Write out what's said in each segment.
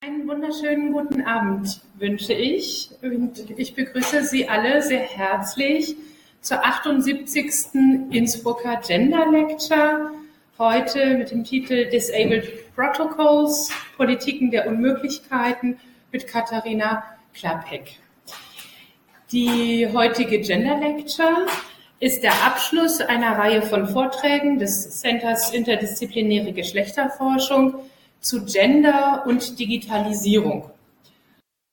Einen wunderschönen guten Abend wünsche ich und ich begrüße Sie alle sehr herzlich zur 78. Innsbrucker Gender Lecture. Heute mit dem Titel Disabled Protocols, Politiken der Unmöglichkeiten mit Katharina Klappek. Die heutige Gender Lecture ist der Abschluss einer Reihe von Vorträgen des Centers Interdisziplinäre Geschlechterforschung zu Gender und Digitalisierung.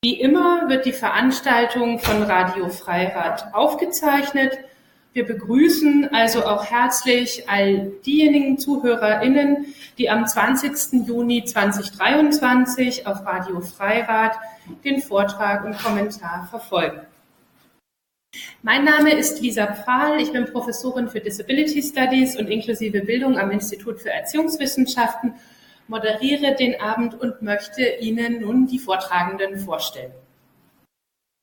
Wie immer wird die Veranstaltung von Radio Freirad aufgezeichnet. Wir begrüßen also auch herzlich all diejenigen ZuhörerInnen, die am 20. Juni 2023 auf Radio Freirad den Vortrag und Kommentar verfolgen. Mein Name ist Lisa Pfahl. Ich bin Professorin für Disability Studies und inklusive Bildung am Institut für Erziehungswissenschaften moderiere den Abend und möchte Ihnen nun die Vortragenden vorstellen.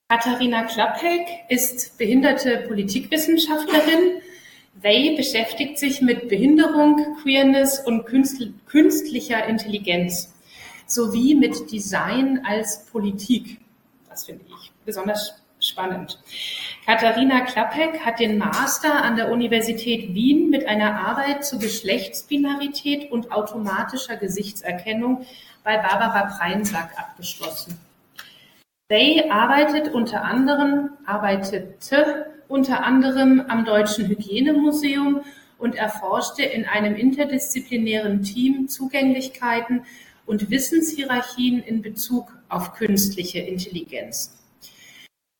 Katharina Klappek ist behinderte Politikwissenschaftlerin. They beschäftigt sich mit Behinderung, Queerness und künstlicher Intelligenz sowie mit Design als Politik. Das finde ich besonders spannend. Katharina Klappek hat den Master an der Universität Wien mit einer Arbeit zu Geschlechtsbinarität und automatischer Gesichtserkennung bei Barbara Preinsack abgeschlossen. Bay arbeitet unter anderem, arbeitete unter anderem am Deutschen Hygienemuseum und erforschte in einem interdisziplinären Team Zugänglichkeiten und Wissenshierarchien in Bezug auf künstliche Intelligenz.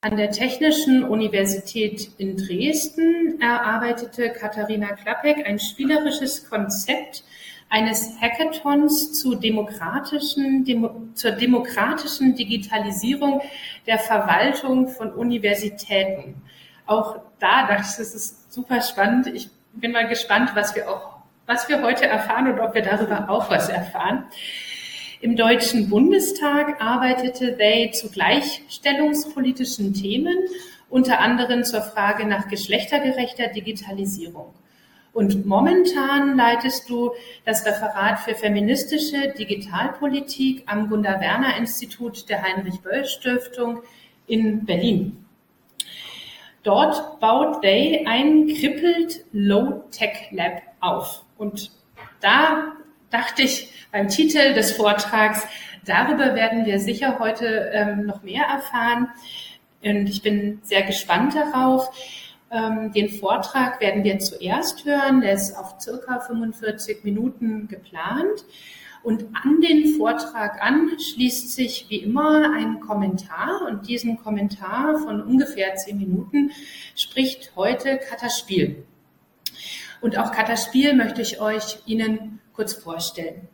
An der Technischen Universität in Dresden erarbeitete Katharina Klappek ein spielerisches Konzept eines Hackathons zur demokratischen Digitalisierung der Verwaltung von Universitäten. Auch da dachte ich, das ist super spannend. Ich bin mal gespannt, was wir auch, was wir heute erfahren und ob wir darüber auch was erfahren. Im Deutschen Bundestag arbeitete They zu gleichstellungspolitischen Themen, unter anderem zur Frage nach geschlechtergerechter Digitalisierung. Und momentan leitest du das Referat für feministische Digitalpolitik am Gunda Werner Institut der Heinrich Böll Stiftung in Berlin. Dort baut They ein Crippled Low Tech Lab auf. Und da dachte ich beim Titel des Vortrags, darüber werden wir sicher heute ähm, noch mehr erfahren. Und ich bin sehr gespannt darauf. Ähm, den Vortrag werden wir zuerst hören. Der ist auf circa 45 Minuten geplant. Und an den Vortrag an schließt sich wie immer ein Kommentar. Und diesen Kommentar von ungefähr zehn Minuten spricht heute Katha Spiel. Und auch Katha Spiel möchte ich euch Ihnen kurz vorstellen.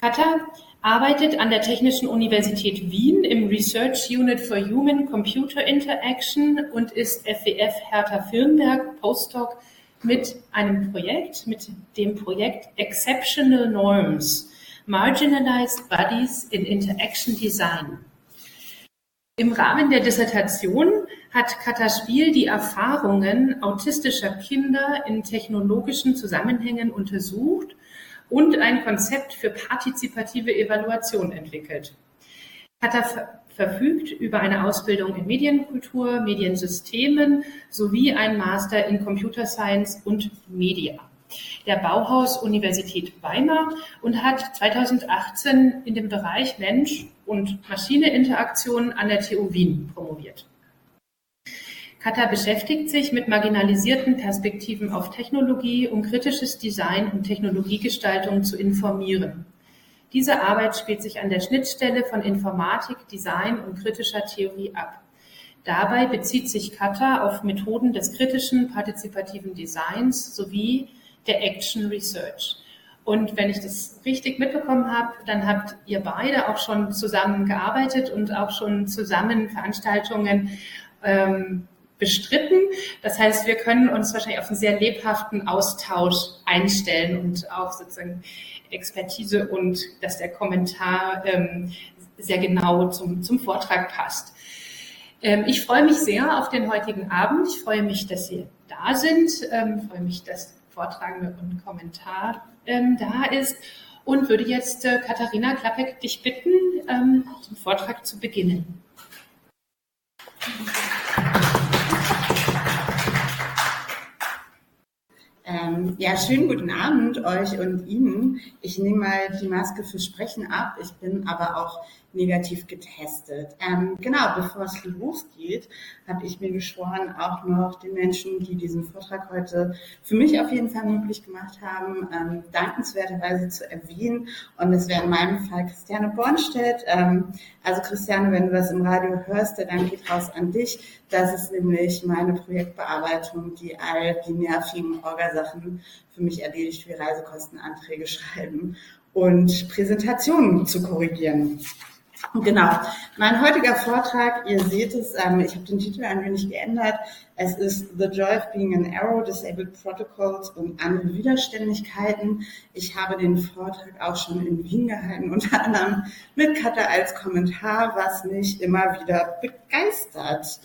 Katha arbeitet an der Technischen Universität Wien im Research Unit for Human Computer Interaction und ist FWF Hertha Firnberg Postdoc mit einem Projekt, mit dem Projekt Exceptional Norms, Marginalized Bodies in Interaction Design. Im Rahmen der Dissertation hat Katha Spiel die Erfahrungen autistischer Kinder in technologischen Zusammenhängen untersucht und ein Konzept für partizipative Evaluation entwickelt. Kata verfügt über eine Ausbildung in Medienkultur, Mediensystemen sowie ein Master in Computer Science und Media der Bauhaus-Universität Weimar und hat 2018 in dem Bereich Mensch- und Maschine-Interaktion an der TU Wien promoviert. Kata beschäftigt sich mit marginalisierten Perspektiven auf Technologie, um kritisches Design und Technologiegestaltung zu informieren. Diese Arbeit spielt sich an der Schnittstelle von Informatik, Design und kritischer Theorie ab. Dabei bezieht sich Kata auf Methoden des kritischen partizipativen Designs sowie der Action Research. Und wenn ich das richtig mitbekommen habe, dann habt ihr beide auch schon zusammen gearbeitet und auch schon zusammen Veranstaltungen ähm, bestritten. Das heißt, wir können uns wahrscheinlich auf einen sehr lebhaften Austausch einstellen und auch sozusagen Expertise und dass der Kommentar ähm, sehr genau zum, zum Vortrag passt. Ähm, ich freue mich sehr auf den heutigen Abend. Ich freue mich, dass Sie da sind. Ähm, freue mich, dass Vortragende und Kommentar ähm, da ist. und würde jetzt äh, Katharina Klappek dich bitten, ähm, den Vortrag zu beginnen. Ähm, ja, schönen guten Abend euch und Ihnen. Ich nehme mal die Maske für Sprechen ab. Ich bin aber auch negativ getestet. Ähm, genau, bevor es losgeht, habe ich mir geschworen, auch noch den Menschen, die diesen Vortrag heute für mich auf jeden Fall möglich gemacht haben, ähm, dankenswerterweise zu erwähnen. Und das wäre in meinem Fall Christiane Bornstedt. Ähm, also Christiane, wenn du das im Radio hörst, der Dank geht raus an dich. Das ist nämlich meine Projektbearbeitung, die all die nervigen Orgasachen für mich erledigt, wie Reisekostenanträge schreiben und Präsentationen zu korrigieren. Genau. Mein heutiger Vortrag, ihr seht es, ähm, ich habe den Titel ein wenig geändert. Es ist The Joy of Being an Arrow, Disabled Protocols und andere Widerständigkeiten. Ich habe den Vortrag auch schon in Wien gehalten, unter anderem mit Katha als Kommentar, was mich immer wieder begeistert.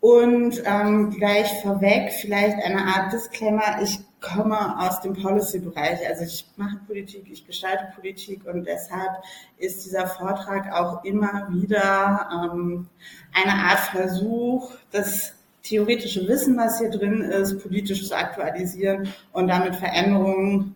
Und ähm, gleich vorweg vielleicht eine Art Disclaimer. Ich komme aus dem Policy-Bereich. Also ich mache Politik, ich gestalte Politik und deshalb ist dieser Vortrag auch immer wieder ähm, eine Art Versuch, das theoretische Wissen, was hier drin ist, politisch zu aktualisieren und damit Veränderungen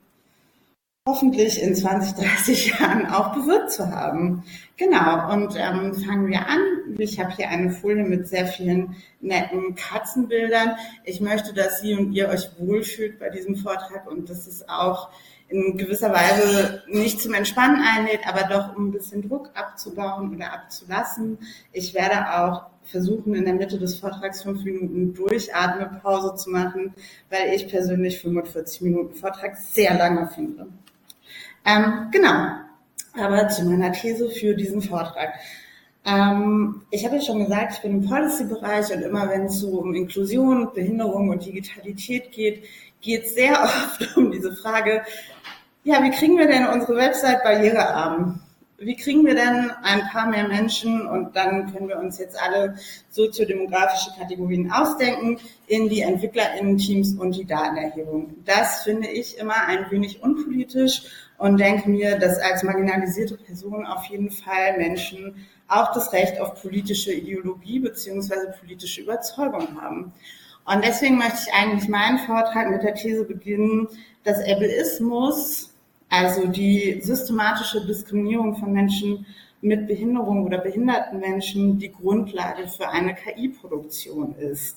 hoffentlich in 20, 30 Jahren auch bewirkt zu haben. Genau, und ähm, fangen wir an. Ich habe hier eine Folie mit sehr vielen netten Katzenbildern. Ich möchte, dass Sie und ihr euch wohlfühlt bei diesem Vortrag und dass es auch in gewisser Weise nicht zum Entspannen einlädt, aber doch um ein bisschen Druck abzubauen oder abzulassen. Ich werde auch versuchen, in der Mitte des Vortrags fünf Minuten Durchatmepause zu machen, weil ich persönlich 45 Minuten Vortrag sehr lange finde. Ähm, genau, aber zu meiner These für diesen Vortrag. Ähm, ich habe ja schon gesagt, ich bin im Policy-Bereich und immer wenn es so um Inklusion, Behinderung und Digitalität geht, geht es sehr oft um diese Frage, ja, wie kriegen wir denn unsere Website barrierearm? Wie kriegen wir denn ein paar mehr Menschen und dann können wir uns jetzt alle soziodemografische Kategorien ausdenken in die EntwicklerInnen-Teams und die Datenerhebung. Das finde ich immer ein wenig unpolitisch und denke mir, dass als marginalisierte Person auf jeden Fall Menschen auch das Recht auf politische Ideologie beziehungsweise politische Überzeugung haben. Und deswegen möchte ich eigentlich meinen Vortrag mit der These beginnen, dass Ableismus, also die systematische Diskriminierung von Menschen mit Behinderung oder behinderten Menschen, die Grundlage für eine KI-Produktion ist.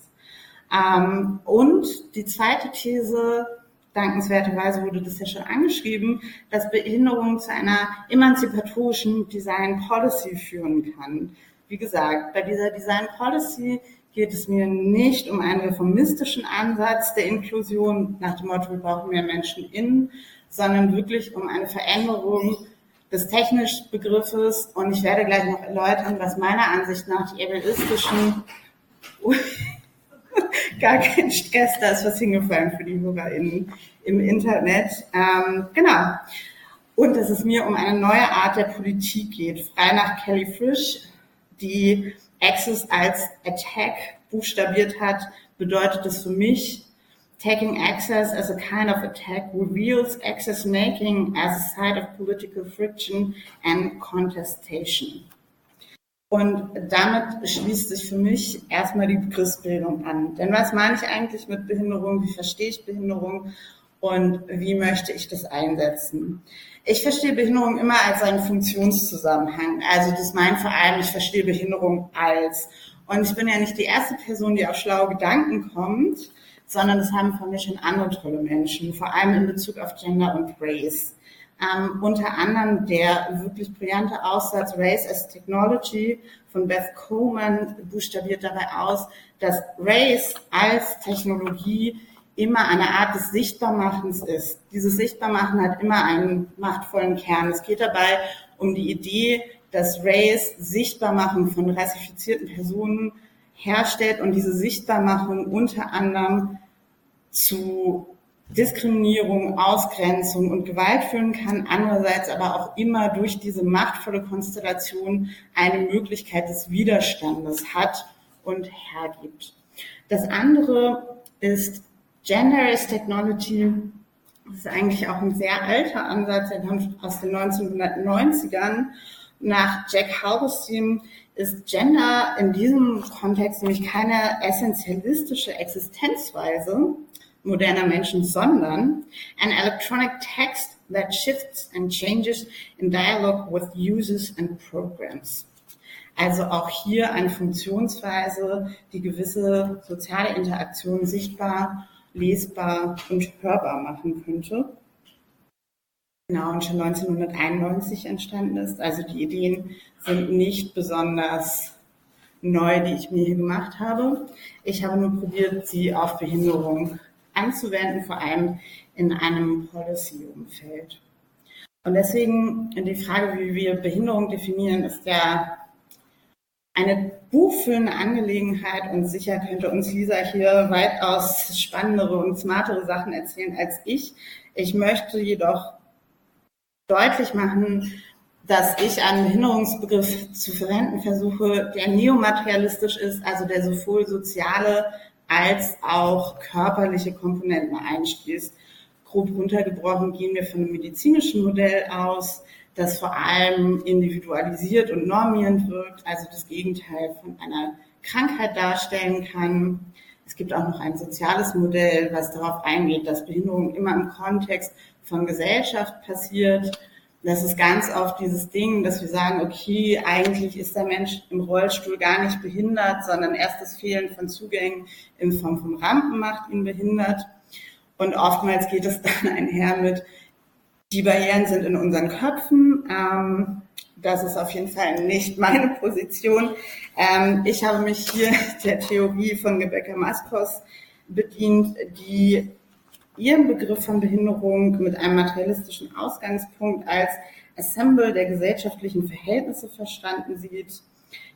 Ähm, und die zweite These, dankenswerterweise wurde das ja schon angeschrieben, dass Behinderung zu einer emanzipatorischen Design Policy führen kann. Wie gesagt, bei dieser Design Policy geht es mir nicht um einen reformistischen Ansatz der Inklusion nach dem Motto, wir brauchen mehr Menschen in, sondern wirklich um eine Veränderung des technischen Begriffes. Und ich werde gleich noch erläutern, was meiner Ansicht nach die ableistischen gar kein Stress, da ist was hingefallen für die HörerInnen im Internet. Ähm, genau. Und dass es mir um eine neue Art der Politik geht. Frei nach Kelly Frisch, die Access als Attack buchstabiert hat, bedeutet das für mich, taking access as a kind of attack reveals access making as a site of political friction and contestation. Und damit schließt sich für mich erstmal die Begriffsbildung an. Denn was meine ich eigentlich mit Behinderung? Wie verstehe ich Behinderung? Und wie möchte ich das einsetzen? Ich verstehe Behinderung immer als einen Funktionszusammenhang. Also das meint vor allem, ich verstehe Behinderung als. Und ich bin ja nicht die erste Person, die auf schlaue Gedanken kommt, sondern das haben von mir schon andere tolle Menschen, vor allem in Bezug auf Gender und Race. Ähm, unter anderem der wirklich brillante Aussatz Race as Technology von Beth Coleman buchstabiert dabei aus, dass Race als Technologie immer eine Art des Sichtbarmachens ist. Dieses Sichtbarmachen hat immer einen machtvollen Kern. Es geht dabei um die Idee, dass Race Sichtbarmachen von rassifizierten Personen herstellt und diese Sichtbarmachung unter anderem zu Diskriminierung, Ausgrenzung und Gewalt führen kann, andererseits aber auch immer durch diese machtvolle Konstellation eine Möglichkeit des Widerstandes hat und hergibt. Das andere ist Gender is Technology das ist eigentlich auch ein sehr alter Ansatz, der kommt aus den 1990ern. Nach Jack Halberstam ist Gender in diesem Kontext nämlich keine essentialistische Existenzweise moderner Menschen, sondern an electronic text that shifts and changes in dialogue with users and programs. Also auch hier eine Funktionsweise, die gewisse soziale Interaktionen sichtbar, lesbar und hörbar machen könnte. Genau, und schon 1991 entstanden ist. Also die Ideen sind nicht besonders neu, die ich mir hier gemacht habe. Ich habe nur probiert, sie auf Behinderung anzuwenden, vor allem in einem Policy-Umfeld. Und deswegen die Frage, wie wir Behinderung definieren, ist ja eine buchfüllende Angelegenheit und sicher könnte uns Lisa hier weitaus spannendere und smartere Sachen erzählen als ich. Ich möchte jedoch deutlich machen, dass ich einen Behinderungsbegriff zu verwenden versuche, der neomaterialistisch ist, also der sowohl soziale als auch körperliche Komponenten einschließt. Grob runtergebrochen gehen wir von einem medizinischen Modell aus, das vor allem individualisiert und normierend wirkt, also das Gegenteil von einer Krankheit darstellen kann. Es gibt auch noch ein soziales Modell, was darauf eingeht, dass Behinderung immer im Kontext von Gesellschaft passiert. Das ist ganz oft dieses Ding, dass wir sagen, okay, eigentlich ist der Mensch im Rollstuhl gar nicht behindert, sondern erst das Fehlen von Zugängen in Form von Rampen macht ihn behindert. Und oftmals geht es dann einher mit, die Barrieren sind in unseren Köpfen. Ähm, das ist auf jeden Fall nicht meine Position. Ähm, ich habe mich hier der Theorie von Rebecca Maskos bedient, die ihren Begriff von Behinderung mit einem materialistischen Ausgangspunkt als Assemble der gesellschaftlichen Verhältnisse verstanden sieht,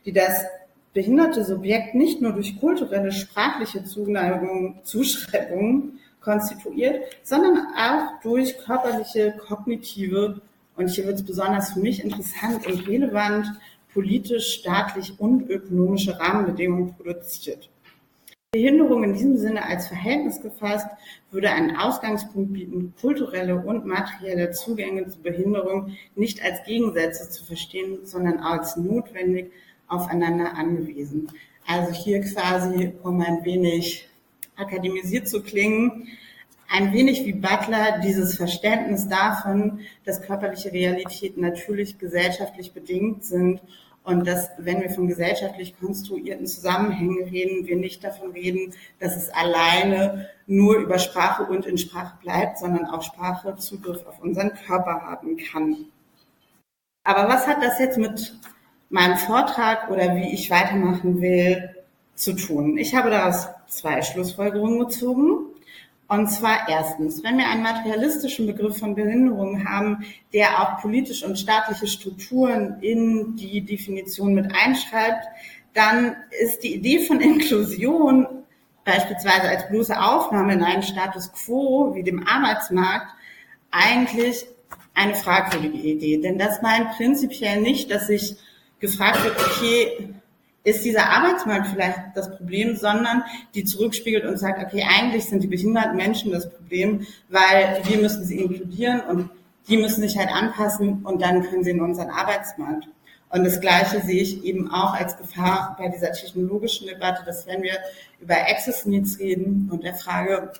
die das behinderte Subjekt nicht nur durch kulturelle, sprachliche Zuneigung, Zuschreibungen konstituiert, sondern auch durch körperliche, kognitive und hier wird es besonders für mich interessant und relevant, politisch, staatlich und ökonomische Rahmenbedingungen produziert. Behinderung in diesem Sinne als Verhältnis gefasst, würde einen Ausgangspunkt bieten, kulturelle und materielle Zugänge zu Behinderung nicht als Gegensätze zu verstehen, sondern als notwendig aufeinander angewiesen. Also hier quasi, um ein wenig akademisiert zu klingen, ein wenig wie Butler dieses Verständnis davon, dass körperliche Realitäten natürlich gesellschaftlich bedingt sind und dass, wenn wir von gesellschaftlich konstruierten Zusammenhängen reden, wir nicht davon reden, dass es alleine nur über Sprache und in Sprache bleibt, sondern auch Sprache Zugriff auf unseren Körper haben kann. Aber was hat das jetzt mit meinem Vortrag oder wie ich weitermachen will zu tun? Ich habe daraus zwei Schlussfolgerungen gezogen. Und zwar erstens, wenn wir einen materialistischen Begriff von Behinderung haben, der auch politische und staatliche Strukturen in die Definition mit einschreibt, dann ist die Idee von Inklusion beispielsweise als bloße Aufnahme in einen Status quo wie dem Arbeitsmarkt eigentlich eine fragwürdige Idee. Denn das meint prinzipiell nicht, dass sich gefragt wird, okay, ist dieser Arbeitsmarkt vielleicht das Problem, sondern die zurückspiegelt und sagt, okay, eigentlich sind die behinderten Menschen das Problem, weil wir müssen sie inkludieren und die müssen sich halt anpassen und dann können sie in unseren Arbeitsmarkt. Und das Gleiche sehe ich eben auch als Gefahr bei dieser technologischen Debatte, dass wenn wir über Access Needs reden und der Frage,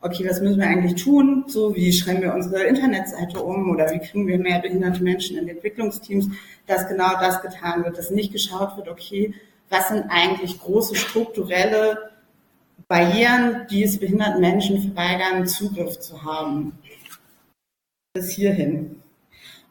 okay, was müssen wir eigentlich tun? So, wie schreiben wir unsere Internetseite um oder wie kriegen wir mehr behinderte Menschen in Entwicklungsteams, dass genau das getan wird, dass nicht geschaut wird, okay, was sind eigentlich große strukturelle Barrieren, die es behinderten Menschen verweigern, Zugriff zu haben. Bis hierhin.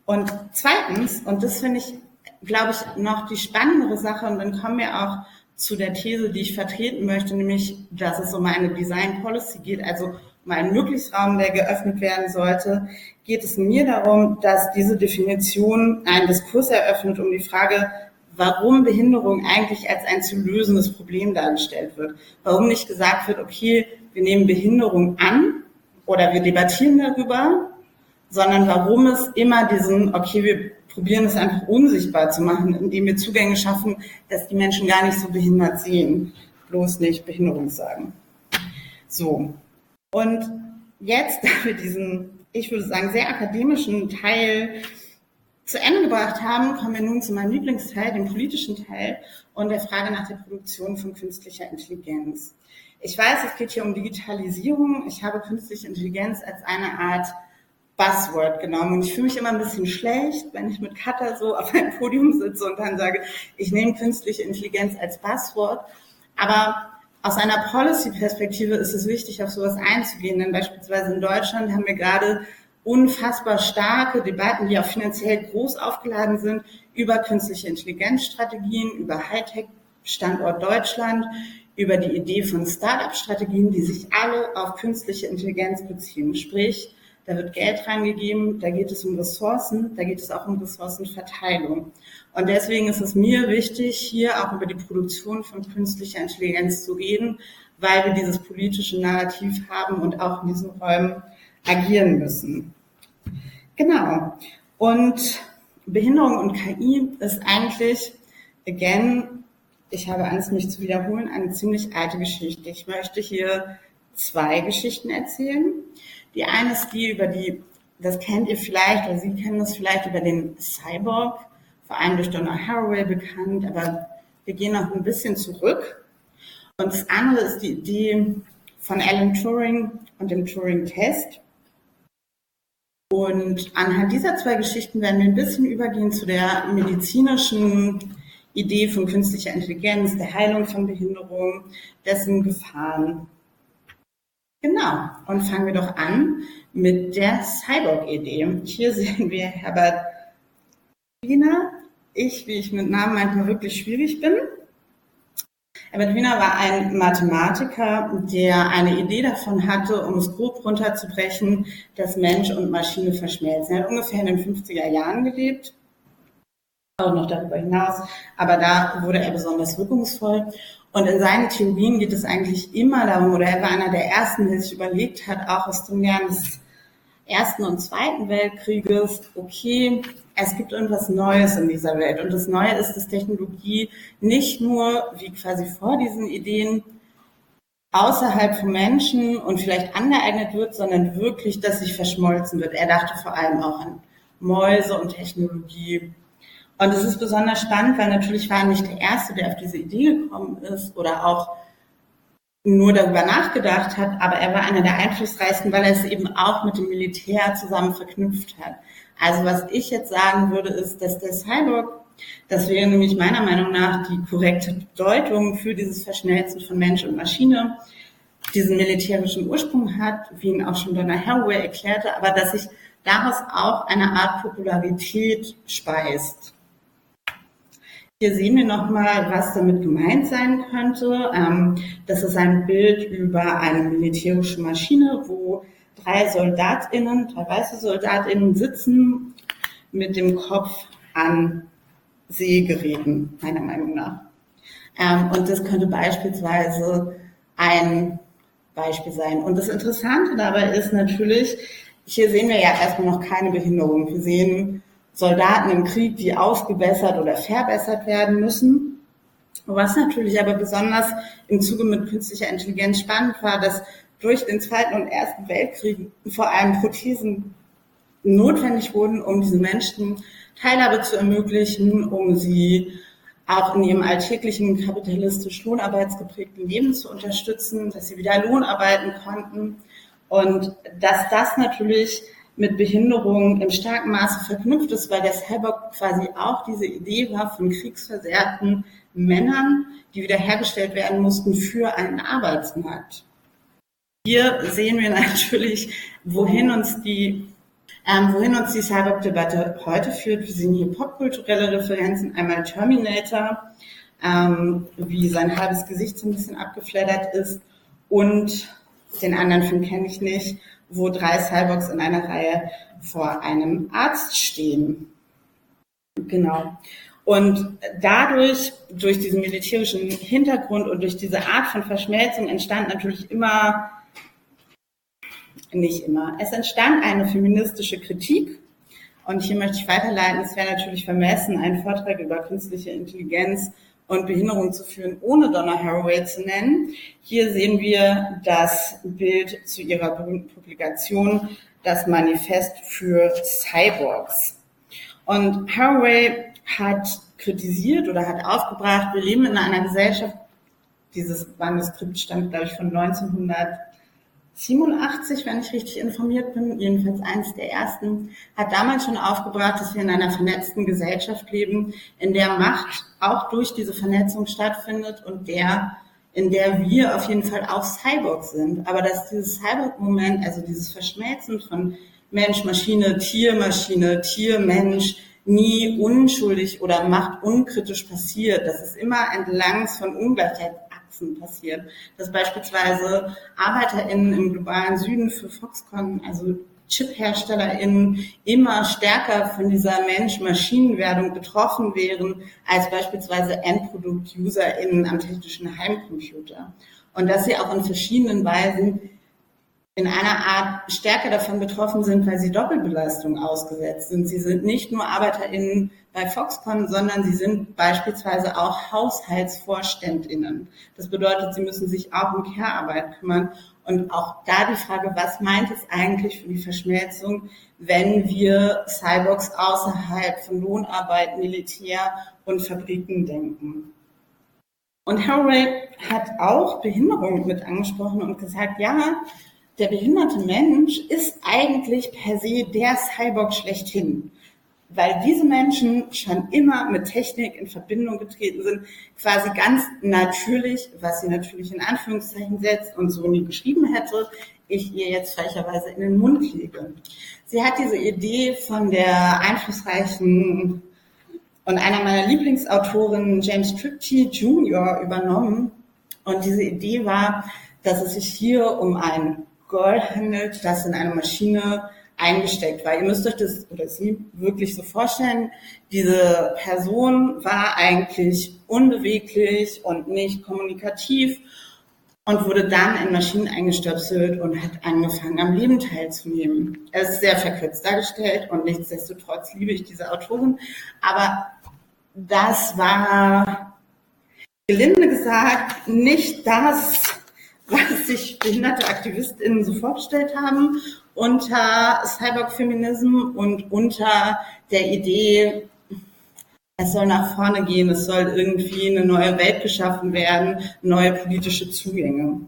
Und zweitens, und das finde ich, glaube ich, noch die spannendere Sache, und dann kommen wir auch zu der These, die ich vertreten möchte, nämlich, dass es um eine Design Policy geht, also um einen Möglichsraum, der geöffnet werden sollte, geht es mir darum, dass diese Definition einen Diskurs eröffnet um die Frage, warum Behinderung eigentlich als ein zu lösendes Problem dargestellt wird. Warum nicht gesagt wird, okay, wir nehmen Behinderung an oder wir debattieren darüber, sondern warum es immer diesen, okay, wir probieren es einfach unsichtbar zu machen, indem wir Zugänge schaffen, dass die Menschen gar nicht so behindert sehen, bloß nicht Behinderung sagen. So. Und jetzt, da wir diesen, ich würde sagen, sehr akademischen Teil zu Ende gebracht haben, kommen wir nun zu meinem Lieblingsteil, dem politischen Teil und der Frage nach der Produktion von künstlicher Intelligenz. Ich weiß, es geht hier um Digitalisierung. Ich habe künstliche Intelligenz als eine Art Buzzword genommen. Und ich fühle mich immer ein bisschen schlecht, wenn ich mit Katha so auf einem Podium sitze und dann sage, ich nehme künstliche Intelligenz als Buzzword. Aber aus einer Policy-Perspektive ist es wichtig, auf sowas einzugehen. Denn beispielsweise in Deutschland haben wir gerade unfassbar starke Debatten, die auch finanziell groß aufgeladen sind, über künstliche Intelligenzstrategien, über Hightech-Standort Deutschland, über die Idee von Start-up-Strategien, die sich alle auf künstliche Intelligenz beziehen. Sprich, da wird Geld reingegeben, da geht es um Ressourcen, da geht es auch um Ressourcenverteilung. Und deswegen ist es mir wichtig, hier auch über die Produktion von künstlicher Intelligenz zu reden, weil wir dieses politische Narrativ haben und auch in diesen Räumen agieren müssen. Genau. Und Behinderung und KI ist eigentlich, again, ich habe Angst, mich zu wiederholen, eine ziemlich alte Geschichte. Ich möchte hier zwei Geschichten erzählen. Die eine ist die über die, das kennt ihr vielleicht, oder Sie kennen das vielleicht über den Cyborg, vor allem durch Donna Haraway bekannt, aber wir gehen noch ein bisschen zurück. Und das andere ist die Idee von Alan Turing und dem Turing-Test. Und anhand dieser zwei Geschichten werden wir ein bisschen übergehen zu der medizinischen Idee von künstlicher Intelligenz, der Heilung von Behinderung, dessen Gefahren. Genau, und fangen wir doch an mit der Cyborg-Idee. Hier sehen wir Herbert Wiener. Ich, wie ich mit Namen manchmal wirklich schwierig bin. Herbert Wiener war ein Mathematiker, der eine Idee davon hatte, um es grob runterzubrechen, dass Mensch und Maschine verschmelzen. Er hat ungefähr in den 50er Jahren gelebt, auch noch darüber hinaus, aber da wurde er besonders wirkungsvoll. Und in seinen Theorien geht es eigentlich immer darum, oder er war einer der ersten, der sich überlegt hat, auch aus dem Lernen des Ersten und Zweiten Weltkrieges, okay, es gibt irgendwas Neues in dieser Welt. Und das Neue ist, dass Technologie nicht nur, wie quasi vor diesen Ideen, außerhalb von Menschen und vielleicht angeeignet wird, sondern wirklich, dass sich verschmolzen wird. Er dachte vor allem auch an Mäuse und Technologie. Und es ist besonders spannend, weil natürlich war er nicht der Erste, der auf diese Idee gekommen ist oder auch nur darüber nachgedacht hat, aber er war einer der einflussreichsten, weil er es eben auch mit dem Militär zusammen verknüpft hat. Also was ich jetzt sagen würde, ist, dass der Cyborg, das wäre nämlich meiner Meinung nach die korrekte Bedeutung für dieses Verschmelzen von Mensch und Maschine, diesen militärischen Ursprung hat, wie ihn auch schon Donna Haraway erklärte, aber dass sich daraus auch eine Art Popularität speist. Hier sehen wir nochmal, was damit gemeint sein könnte. Ähm, das ist ein Bild über eine militärische Maschine, wo drei SoldatInnen, drei weiße SoldatInnen sitzen mit dem Kopf an Seegeräten, meiner Meinung nach. Ähm, und das könnte beispielsweise ein Beispiel sein. Und das Interessante dabei ist natürlich, hier sehen wir ja erstmal noch keine Behinderung. Wir sehen Soldaten im Krieg, die aufgebessert oder verbessert werden müssen. Was natürlich aber besonders im Zuge mit künstlicher Intelligenz spannend war, dass durch den Zweiten und Ersten Weltkrieg vor allem Prothesen notwendig wurden, um diesen Menschen Teilhabe zu ermöglichen, um sie auch in ihrem alltäglichen kapitalistisch lohnarbeitsgeprägten Leben zu unterstützen, dass sie wieder Lohn arbeiten konnten und dass das natürlich mit Behinderung im starken Maße verknüpft ist, weil der Cyborg quasi auch diese Idee war von kriegsversehrten Männern, die wiederhergestellt werden mussten für einen Arbeitsmarkt. Hier sehen wir natürlich, wohin uns die ähm, wohin uns die Cyborg-Debatte heute führt. Wir sehen hier popkulturelle Referenzen, einmal Terminator, ähm, wie sein halbes Gesicht so ein bisschen abgeflattert ist und den anderen Film kenne ich nicht, wo drei Cyborgs in einer Reihe vor einem Arzt stehen. Genau. Und dadurch, durch diesen militärischen Hintergrund und durch diese Art von Verschmelzung entstand natürlich immer, nicht immer, es entstand eine feministische Kritik. Und hier möchte ich weiterleiten, es wäre natürlich vermessen, einen Vortrag über künstliche Intelligenz und Behinderung zu führen, ohne Donna Haraway zu nennen. Hier sehen wir das Bild zu ihrer berühmten Publikation, das Manifest für Cyborgs. Und Haraway hat kritisiert oder hat aufgebracht, wir leben in einer Gesellschaft, dieses Manuskript stammt, glaube ich, von 1987, wenn ich richtig informiert bin, jedenfalls eines der ersten, hat damals schon aufgebracht, dass wir in einer vernetzten Gesellschaft leben, in der Macht auch durch diese Vernetzung stattfindet und der, in der wir auf jeden Fall auch Cyborgs sind. Aber dass dieses Cyborg-Moment, also dieses Verschmelzen von Mensch, Maschine, Tier, Maschine, Tier, Mensch, nie unschuldig oder machtunkritisch passiert. Das ist immer entlang von Ungleichheitsachsen passiert. Dass beispielsweise ArbeiterInnen im globalen Süden für Foxconn, also ChipherstellerInnen immer stärker von dieser Mensch-Maschinen-Werdung betroffen wären als beispielsweise Endprodukt-UserInnen am technischen Heimcomputer. Und dass sie auch in verschiedenen Weisen in einer Art stärker davon betroffen sind, weil sie Doppelbelastung ausgesetzt sind. Sie sind nicht nur ArbeiterInnen bei Foxconn, sondern sie sind beispielsweise auch HaushaltsvorständInnen. Das bedeutet, sie müssen sich auch um Care-Arbeit kümmern. Und auch da die Frage, was meint es eigentlich für die Verschmelzung, wenn wir Cyborgs außerhalb von Lohnarbeit, Militär und Fabriken denken? Und Haraway hat auch Behinderung mit angesprochen und gesagt, ja, der behinderte Mensch ist eigentlich per se der Cyborg schlechthin, weil diese Menschen schon immer mit Technik in Verbindung getreten sind, quasi ganz natürlich, was sie natürlich in Anführungszeichen setzt und so nie geschrieben hätte, ich ihr jetzt frecherweise in den Mund lege. Sie hat diese Idee von der einflussreichen und einer meiner Lieblingsautoren, James Tripty Jr., übernommen. Und diese Idee war, dass es sich hier um ein Girl handelt, das in eine Maschine eingesteckt war. Ihr müsst euch das oder sie wirklich so vorstellen. Diese Person war eigentlich unbeweglich und nicht kommunikativ und wurde dann in Maschinen eingestöpselt und hat angefangen, am Leben teilzunehmen. Es ist sehr verkürzt dargestellt und nichtsdestotrotz liebe ich diese Autorin. Aber das war gelinde gesagt nicht das, was sich behinderte AktivistInnen so vorgestellt haben unter Cyborg-Feminism und unter der Idee, es soll nach vorne gehen, es soll irgendwie eine neue Welt geschaffen werden, neue politische Zugänge.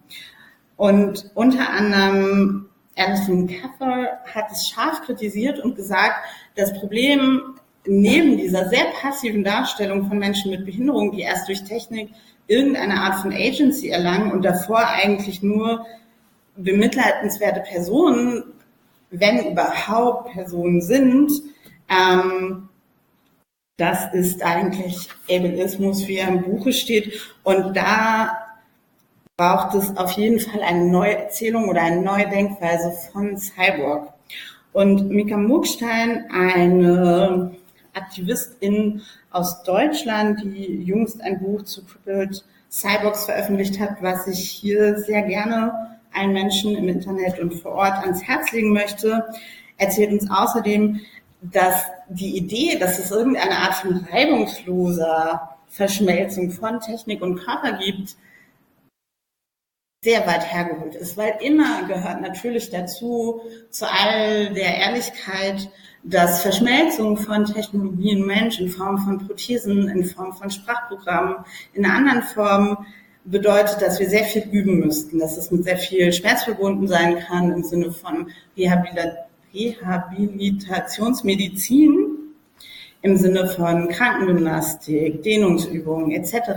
Und unter anderem Alison Cather hat es scharf kritisiert und gesagt, das Problem neben dieser sehr passiven Darstellung von Menschen mit Behinderung, die erst durch Technik irgendeine Art von Agency erlangen und davor eigentlich nur bemitleidenswerte Personen, wenn überhaupt Personen sind, ähm, das ist eigentlich Ableismus, wie er im Buche steht. Und da braucht es auf jeden Fall eine neue Erzählung oder eine neue Denkweise von Cyborg. Und Mika Murkstein, eine Aktivistin aus Deutschland, die jüngst ein Buch zu Crippled Cyborgs veröffentlicht hat, was ich hier sehr gerne allen Menschen im Internet und vor Ort ans Herz legen möchte, erzählt uns außerdem, dass die Idee, dass es irgendeine Art von reibungsloser Verschmelzung von Technik und Körper gibt, sehr weit hergeholt ist, weil immer gehört natürlich dazu, zu all der Ehrlichkeit, dass Verschmelzung von Technologien Mensch in Form von Prothesen, in Form von Sprachprogrammen, in einer anderen Form bedeutet, dass wir sehr viel üben müssten, dass es mit sehr viel Schmerz verbunden sein kann im Sinne von Rehabilitationsmedizin, im Sinne von Krankengymnastik, Dehnungsübungen etc.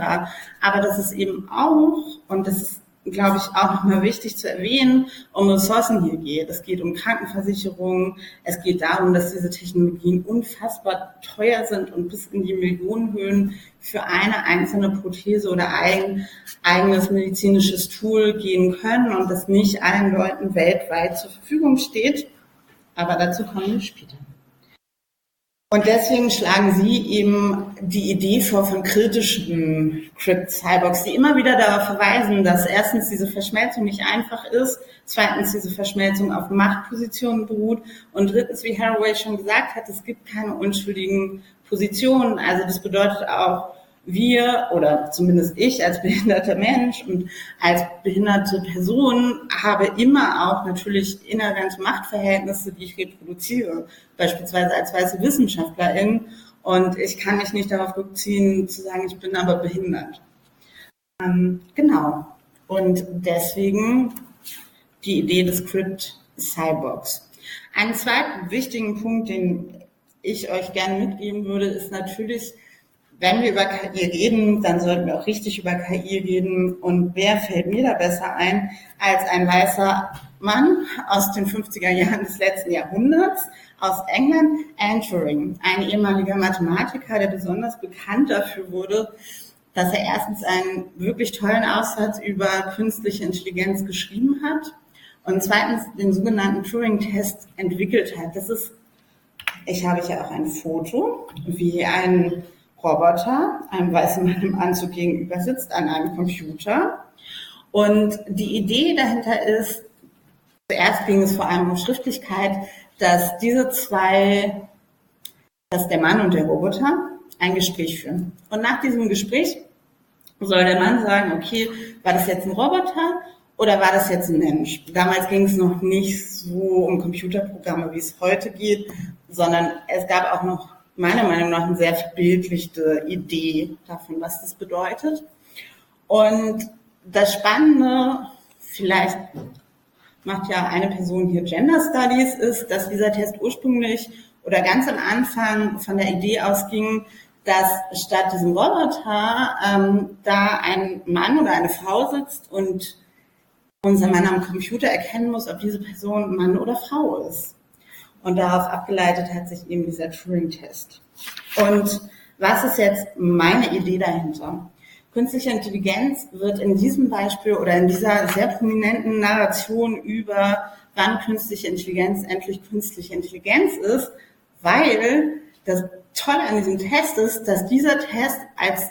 Aber dass es eben auch, und das ist glaube ich, auch nochmal wichtig zu erwähnen, um Ressourcen hier geht. Es geht um Krankenversicherungen. Es geht darum, dass diese Technologien unfassbar teuer sind und bis in die Millionenhöhen für eine einzelne Prothese oder ein eigenes medizinisches Tool gehen können und das nicht allen Leuten weltweit zur Verfügung steht. Aber dazu kommen wir später. Und deswegen schlagen Sie eben die Idee vor von kritischen Crypt Cyborgs, die immer wieder darauf verweisen, dass erstens diese Verschmelzung nicht einfach ist, zweitens diese Verschmelzung auf Machtpositionen beruht und drittens, wie Haraway schon gesagt hat, es gibt keine unschuldigen Positionen. Also das bedeutet auch wir oder zumindest ich als behinderter Mensch und als behinderte Person habe immer auch natürlich inhärente Machtverhältnisse, die ich reproduziere, beispielsweise als weiße Wissenschaftlerin. Und ich kann mich nicht darauf rückziehen, zu sagen, ich bin aber behindert. Ähm, genau. Und deswegen die Idee des Crypt Cyborgs. Einen zweiten wichtigen Punkt, den ich euch gerne mitgeben würde, ist natürlich, wenn wir über KI reden, dann sollten wir auch richtig über KI reden. Und wer fällt mir da besser ein als ein weißer Mann aus den 50er Jahren des letzten Jahrhunderts aus England, Anturing, ein ehemaliger Mathematiker, der besonders bekannt dafür wurde, dass er erstens einen wirklich tollen Aussatz über künstliche Intelligenz geschrieben hat und zweitens den sogenannten Turing-Test entwickelt hat. Das ist, ich habe hier auch ein Foto, wie ein Roboter einem weißen Mann im Anzug gegenüber sitzt an einem Computer. Und die Idee dahinter ist, zuerst ging es vor allem um Schriftlichkeit, dass diese zwei, dass der Mann und der Roboter ein Gespräch führen. Und nach diesem Gespräch soll der Mann sagen, okay, war das jetzt ein Roboter oder war das jetzt ein Mensch? Damals ging es noch nicht so um Computerprogramme, wie es heute geht, sondern es gab auch noch meiner Meinung nach eine sehr verbildlichte Idee davon, was das bedeutet. Und das Spannende, vielleicht macht ja eine Person hier Gender Studies, ist, dass dieser Test ursprünglich oder ganz am Anfang von der Idee ausging, dass statt diesem Roboter ähm, da ein Mann oder eine Frau sitzt und unser Mann am Computer erkennen muss, ob diese Person Mann oder Frau ist. Und darauf abgeleitet hat sich eben dieser Turing-Test. Und was ist jetzt meine Idee dahinter? Künstliche Intelligenz wird in diesem Beispiel oder in dieser sehr prominenten Narration über, wann künstliche Intelligenz endlich künstliche Intelligenz ist, weil das Tolle an diesem Test ist, dass dieser Test als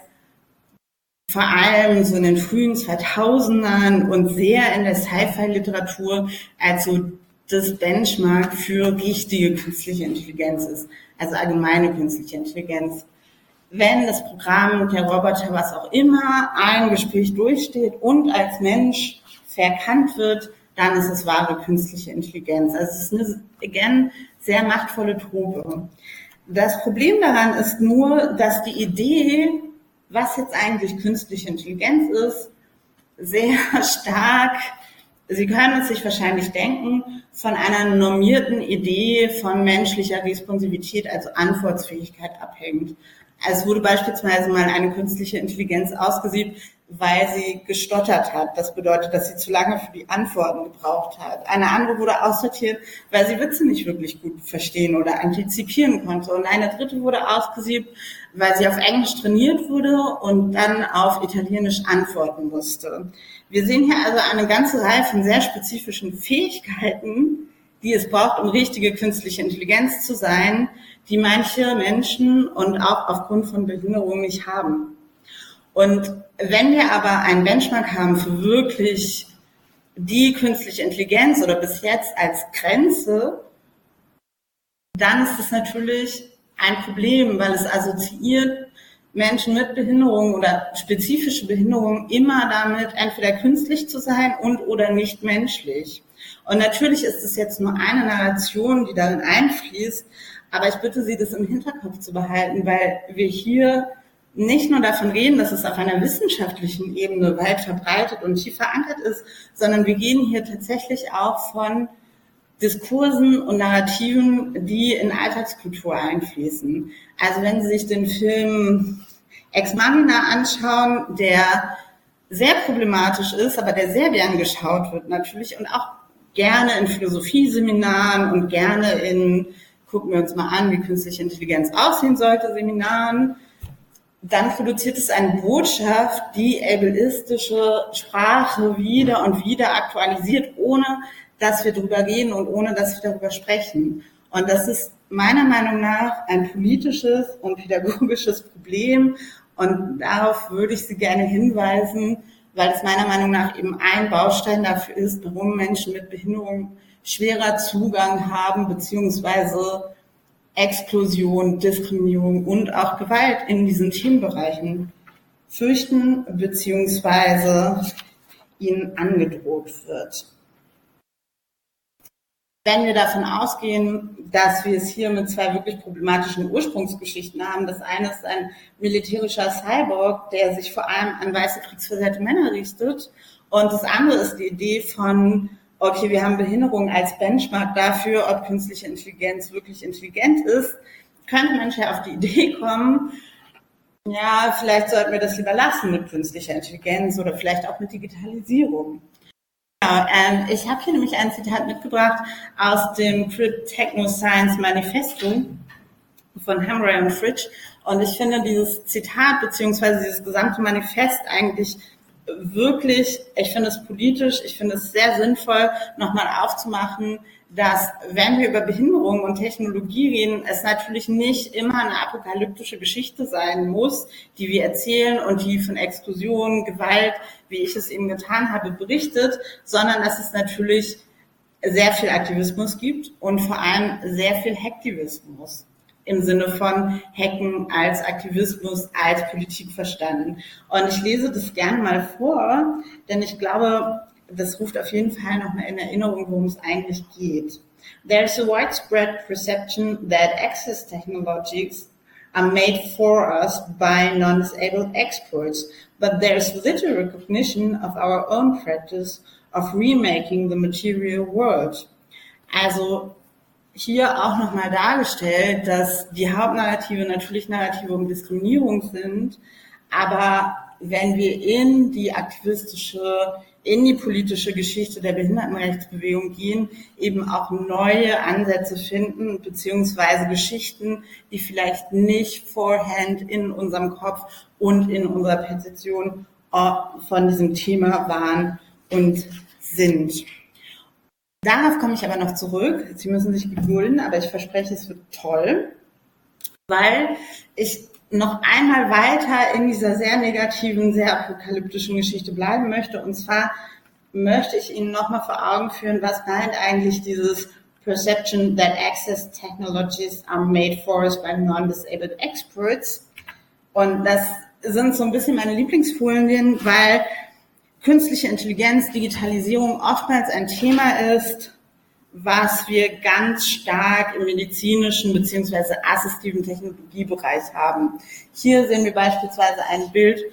vor allem so in den frühen 2000ern und sehr in der Sci-Fi-Literatur als so das Benchmark für richtige künstliche Intelligenz ist, also allgemeine künstliche Intelligenz wenn das Programm, der Roboter, was auch immer, ein Gespräch durchsteht und als Mensch verkannt wird, dann ist es wahre künstliche Intelligenz. Also es ist eine, again, sehr machtvolle Truppe. Das Problem daran ist nur, dass die Idee, was jetzt eigentlich künstliche Intelligenz ist, sehr stark, Sie können es sich wahrscheinlich denken, von einer normierten Idee von menschlicher Responsivität, also Antwortfähigkeit abhängt. Es wurde beispielsweise mal eine künstliche Intelligenz ausgesiebt, weil sie gestottert hat. Das bedeutet, dass sie zu lange für die Antworten gebraucht hat. Eine andere wurde aussortiert, weil sie Witze nicht wirklich gut verstehen oder antizipieren konnte. Und eine dritte wurde ausgesiebt, weil sie auf Englisch trainiert wurde und dann auf Italienisch antworten musste. Wir sehen hier also eine ganze Reihe von sehr spezifischen Fähigkeiten, die es braucht, um richtige künstliche Intelligenz zu sein, die manche Menschen und auch aufgrund von Behinderungen nicht haben. Und wenn wir aber einen Benchmark haben für wirklich die künstliche Intelligenz oder bis jetzt als Grenze, dann ist es natürlich ein Problem, weil es assoziiert Menschen mit Behinderungen oder spezifische Behinderungen immer damit, entweder künstlich zu sein und oder nicht menschlich. Und natürlich ist es jetzt nur eine Narration, die darin einfließt, aber ich bitte Sie, das im Hinterkopf zu behalten, weil wir hier nicht nur davon reden, dass es auf einer wissenschaftlichen Ebene weit verbreitet und tief verankert ist, sondern wir gehen hier tatsächlich auch von Diskursen und Narrativen, die in Alltagskultur einfließen. Also wenn Sie sich den Film Ex Machina anschauen, der sehr problematisch ist, aber der sehr gern geschaut wird natürlich und auch gerne in Philosophieseminaren und gerne in gucken wir uns mal an, wie künstliche Intelligenz aussehen sollte, Seminaren. Dann produziert es eine Botschaft, die ableistische Sprache wieder und wieder aktualisiert, ohne dass wir darüber reden und ohne dass wir darüber sprechen. Und das ist meiner Meinung nach ein politisches und pädagogisches Problem. Und darauf würde ich Sie gerne hinweisen, weil es meiner Meinung nach eben ein Baustein dafür ist, warum Menschen mit Behinderung schwerer Zugang haben, beziehungsweise Explosion, Diskriminierung und auch Gewalt in diesen Themenbereichen fürchten bzw. ihnen angedroht wird. Wenn wir davon ausgehen, dass wir es hier mit zwei wirklich problematischen Ursprungsgeschichten haben, das eine ist ein militärischer Cyborg, der sich vor allem an weiße kriegsversehrte Männer richtet, und das andere ist die Idee von, okay, wir haben Behinderung als Benchmark dafür, ob künstliche Intelligenz wirklich intelligent ist, könnte man ja auf die Idee kommen, ja, vielleicht sollten wir das lieber lassen mit künstlicher Intelligenz oder vielleicht auch mit Digitalisierung. Genau, ähm, ich habe hier nämlich ein Zitat mitgebracht aus dem Crypt Techno Science Manifesto von Hamray und Fritsch. Und ich finde dieses Zitat beziehungsweise dieses gesamte Manifest eigentlich wirklich, ich finde es politisch, ich finde es sehr sinnvoll, nochmal aufzumachen, dass wenn wir über Behinderung und Technologie reden, es natürlich nicht immer eine apokalyptische Geschichte sein muss, die wir erzählen und die von Exklusion, Gewalt, wie ich es eben getan habe, berichtet, sondern dass es natürlich sehr viel Aktivismus gibt und vor allem sehr viel Hacktivismus im Sinne von Hacken als Aktivismus, als Politik verstanden. Und ich lese das gerne mal vor, denn ich glaube, das ruft auf jeden Fall nochmal in Erinnerung, worum es eigentlich geht. There's a widespread perception that access technologies are made for us by non-disabled experts, but there's little recognition of our own practice of remaking the material world. Also hier auch nochmal dargestellt, dass die Hauptnarrative natürlich Narrative um Diskriminierung sind, aber wenn wir in die aktivistische, in die politische Geschichte der Behindertenrechtsbewegung gehen, eben auch neue Ansätze finden, beziehungsweise Geschichten, die vielleicht nicht vorhand in unserem Kopf und in unserer Petition äh, von diesem Thema waren und sind. Darauf komme ich aber noch zurück. Sie müssen sich gedulden, aber ich verspreche, es wird toll, weil ich noch einmal weiter in dieser sehr negativen, sehr apokalyptischen Geschichte bleiben möchte. Und zwar möchte ich Ihnen nochmal vor Augen führen, was meint eigentlich dieses Perception that access technologies are made for us by non-disabled experts. Und das sind so ein bisschen meine Lieblingsfolien, weil künstliche Intelligenz, Digitalisierung oftmals ein Thema ist, was wir ganz stark im medizinischen beziehungsweise assistiven Technologiebereich haben. Hier sehen wir beispielsweise ein Bild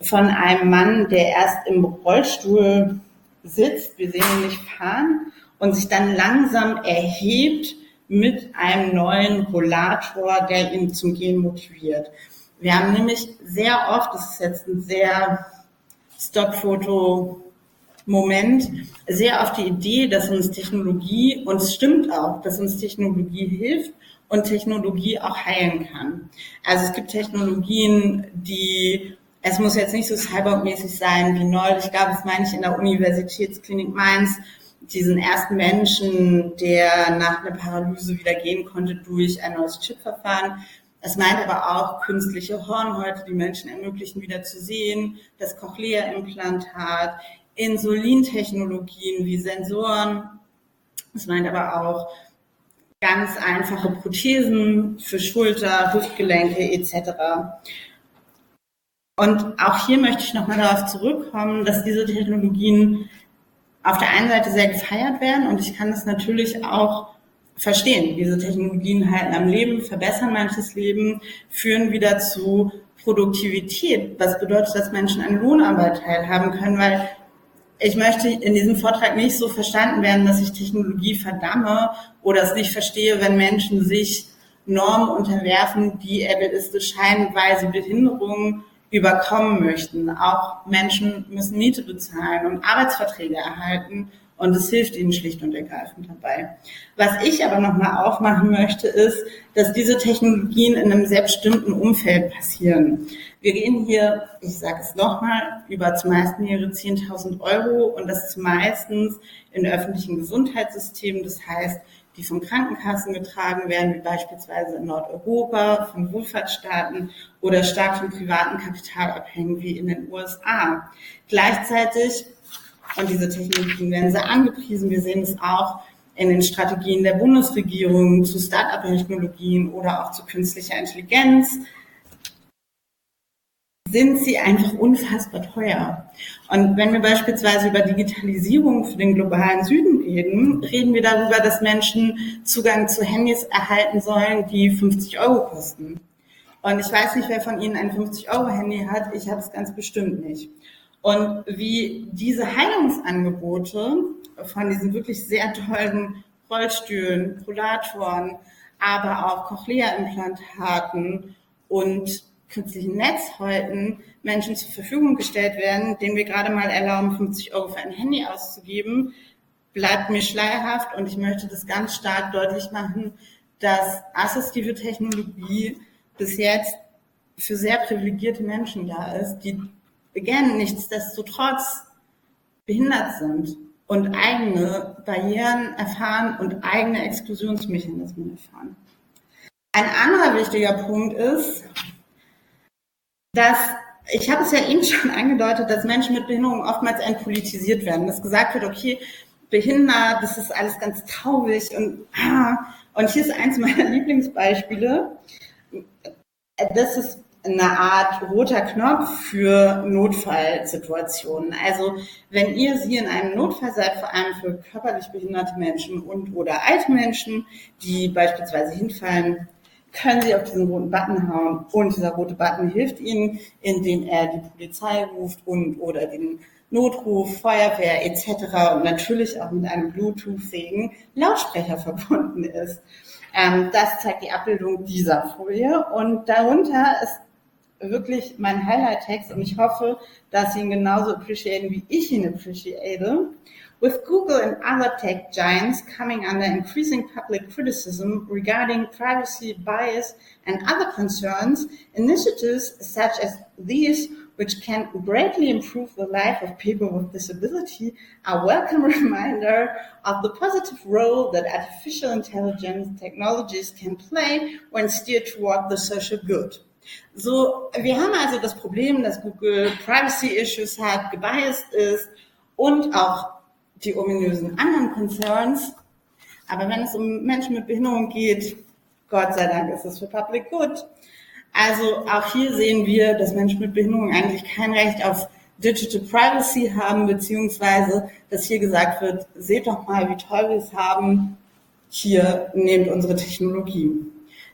von einem Mann, der erst im Rollstuhl sitzt, wir sehen ihn nicht fahren, und sich dann langsam erhebt mit einem neuen Rollator, der ihn zum Gehen motiviert. Wir haben nämlich sehr oft, das ist jetzt ein sehr Stockfoto-Moment sehr auf die Idee, dass uns Technologie, und es stimmt auch, dass uns Technologie hilft und Technologie auch heilen kann. Also es gibt Technologien, die es muss jetzt nicht so cyborg-mäßig sein wie neulich gab es, meine ich, in der Universitätsklinik Mainz, diesen ersten Menschen, der nach einer Paralyse wieder gehen konnte durch ein neues Chipverfahren. Es meint aber auch künstliche Hornhäute, die Menschen ermöglichen, wieder zu sehen, das Cochlea-Implantat, Insulintechnologien wie Sensoren. Es meint aber auch ganz einfache Prothesen für Schulter, Hüftgelenke etc. Und auch hier möchte ich nochmal darauf zurückkommen, dass diese Technologien auf der einen Seite sehr gefeiert werden und ich kann das natürlich auch verstehen. Diese Technologien halten am Leben, verbessern manches Leben, führen wieder zu Produktivität, was bedeutet, dass Menschen an Lohnarbeit teilhaben können, weil ich möchte in diesem Vortrag nicht so verstanden werden, dass ich Technologie verdamme oder es nicht verstehe, wenn Menschen sich Normen unterwerfen, die ableistisch scheinen, weil sie Behinderungen überkommen möchten. Auch Menschen müssen Miete bezahlen und Arbeitsverträge erhalten und es hilft ihnen schlicht und ergreifend dabei. Was ich aber nochmal aufmachen möchte, ist, dass diese Technologien in einem selbstbestimmten Umfeld passieren. Wir reden hier, ich sage es nochmal, über zumeist mehrere 10.000 Euro und das zumeistens in öffentlichen Gesundheitssystemen. Das heißt, die von Krankenkassen getragen werden, wie beispielsweise in Nordeuropa, von Wohlfahrtsstaaten oder stark vom privaten Kapital abhängen, wie in den USA. Gleichzeitig und diese Technologien werden sehr angepriesen. Wir sehen es auch in den Strategien der Bundesregierung zu Start-up-Technologien oder auch zu künstlicher Intelligenz. sind sie einfach unfassbar teuer. Und wenn wir beispielsweise über Digitalisierung für den globalen Süden reden, reden wir darüber, dass Menschen Zugang zu Handys erhalten sollen, die 50 Euro kosten. Und ich weiß nicht, wer von Ihnen ein 50-Euro-Handy hat. Ich habe es ganz bestimmt nicht. Und wie diese Heilungsangebote von diesen wirklich sehr teuren Rollstühlen, Rollatoren, aber auch Cochlea-Implantaten und künstlichen Netzhäuten Menschen zur Verfügung gestellt werden, denen wir gerade mal erlauben, 50 Euro für ein Handy auszugeben, bleibt mir schleierhaft. Und ich möchte das ganz stark deutlich machen, dass assistive Technologie bis jetzt für sehr privilegierte Menschen da ist, die again nichtsdestotrotz behindert sind und eigene Barrieren erfahren und eigene Exklusionsmechanismen erfahren. Ein anderer wichtiger Punkt ist, dass ich habe es ja eben schon angedeutet, dass Menschen mit Behinderung oftmals entpolitisiert werden, dass gesagt wird, okay, behindert, das ist alles ganz traurig und ah, und hier ist eins meiner Lieblingsbeispiele. Das ist eine Art roter Knopf für Notfallsituationen. Also wenn ihr sie in einem Notfall seid, vor allem für körperlich behinderte Menschen und oder alte Menschen, die beispielsweise hinfallen, können Sie auf diesen roten Button hauen und dieser rote Button hilft Ihnen, indem er die Polizei ruft und oder den Notruf, Feuerwehr etc. und natürlich auch mit einem Bluetooth-fähigen Lautsprecher verbunden ist. Ähm, das zeigt die Abbildung dieser Folie und darunter ist wirklich mein Highlight-Text und ich hoffe, dass Sie ihn genauso appreciaten, wie ich ihn appreciate. With Google and other tech giants coming under increasing public criticism regarding privacy bias and other concerns, initiatives such as these which can greatly improve the life of people with disability are a welcome reminder of the positive role that artificial intelligence technologies can play when steered toward the social good. So, wir haben also das Problem, dass Google Privacy Issues hat, gebiased ist und auch die ominösen anderen Concerns. Aber wenn es um Menschen mit Behinderung geht, Gott sei Dank ist es für Public Good. Also auch hier sehen wir, dass Menschen mit Behinderung eigentlich kein Recht auf Digital Privacy haben, beziehungsweise dass hier gesagt wird, seht doch mal, wie toll wir es haben, hier nehmt unsere Technologie.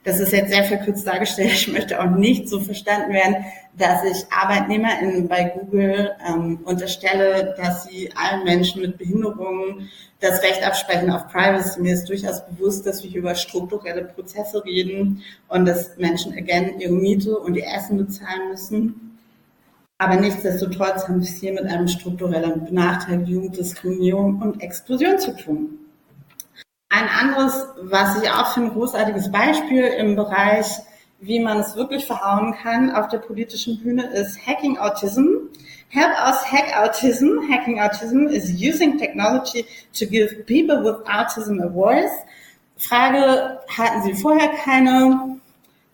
Das ist jetzt sehr verkürzt dargestellt. Ich möchte auch nicht so verstanden werden, dass ich ArbeitnehmerInnen bei Google ähm, unterstelle, dass sie allen Menschen mit Behinderungen das Recht absprechen auf Privacy. Mir ist durchaus bewusst, dass wir hier über strukturelle Prozesse reden und dass Menschen again ihre Miete und ihr Essen bezahlen müssen. Aber nichtsdestotrotz haben wir es hier mit einem strukturellen Benachteiligung, Diskriminierung und Exklusion zu tun. Ein anderes, was ich auch für ein großartiges Beispiel im Bereich, wie man es wirklich verhauen kann auf der politischen Bühne, ist Hacking Autism. Help us hack autism. Hacking autism is using technology to give people with autism a voice. Frage, hatten Sie vorher keine?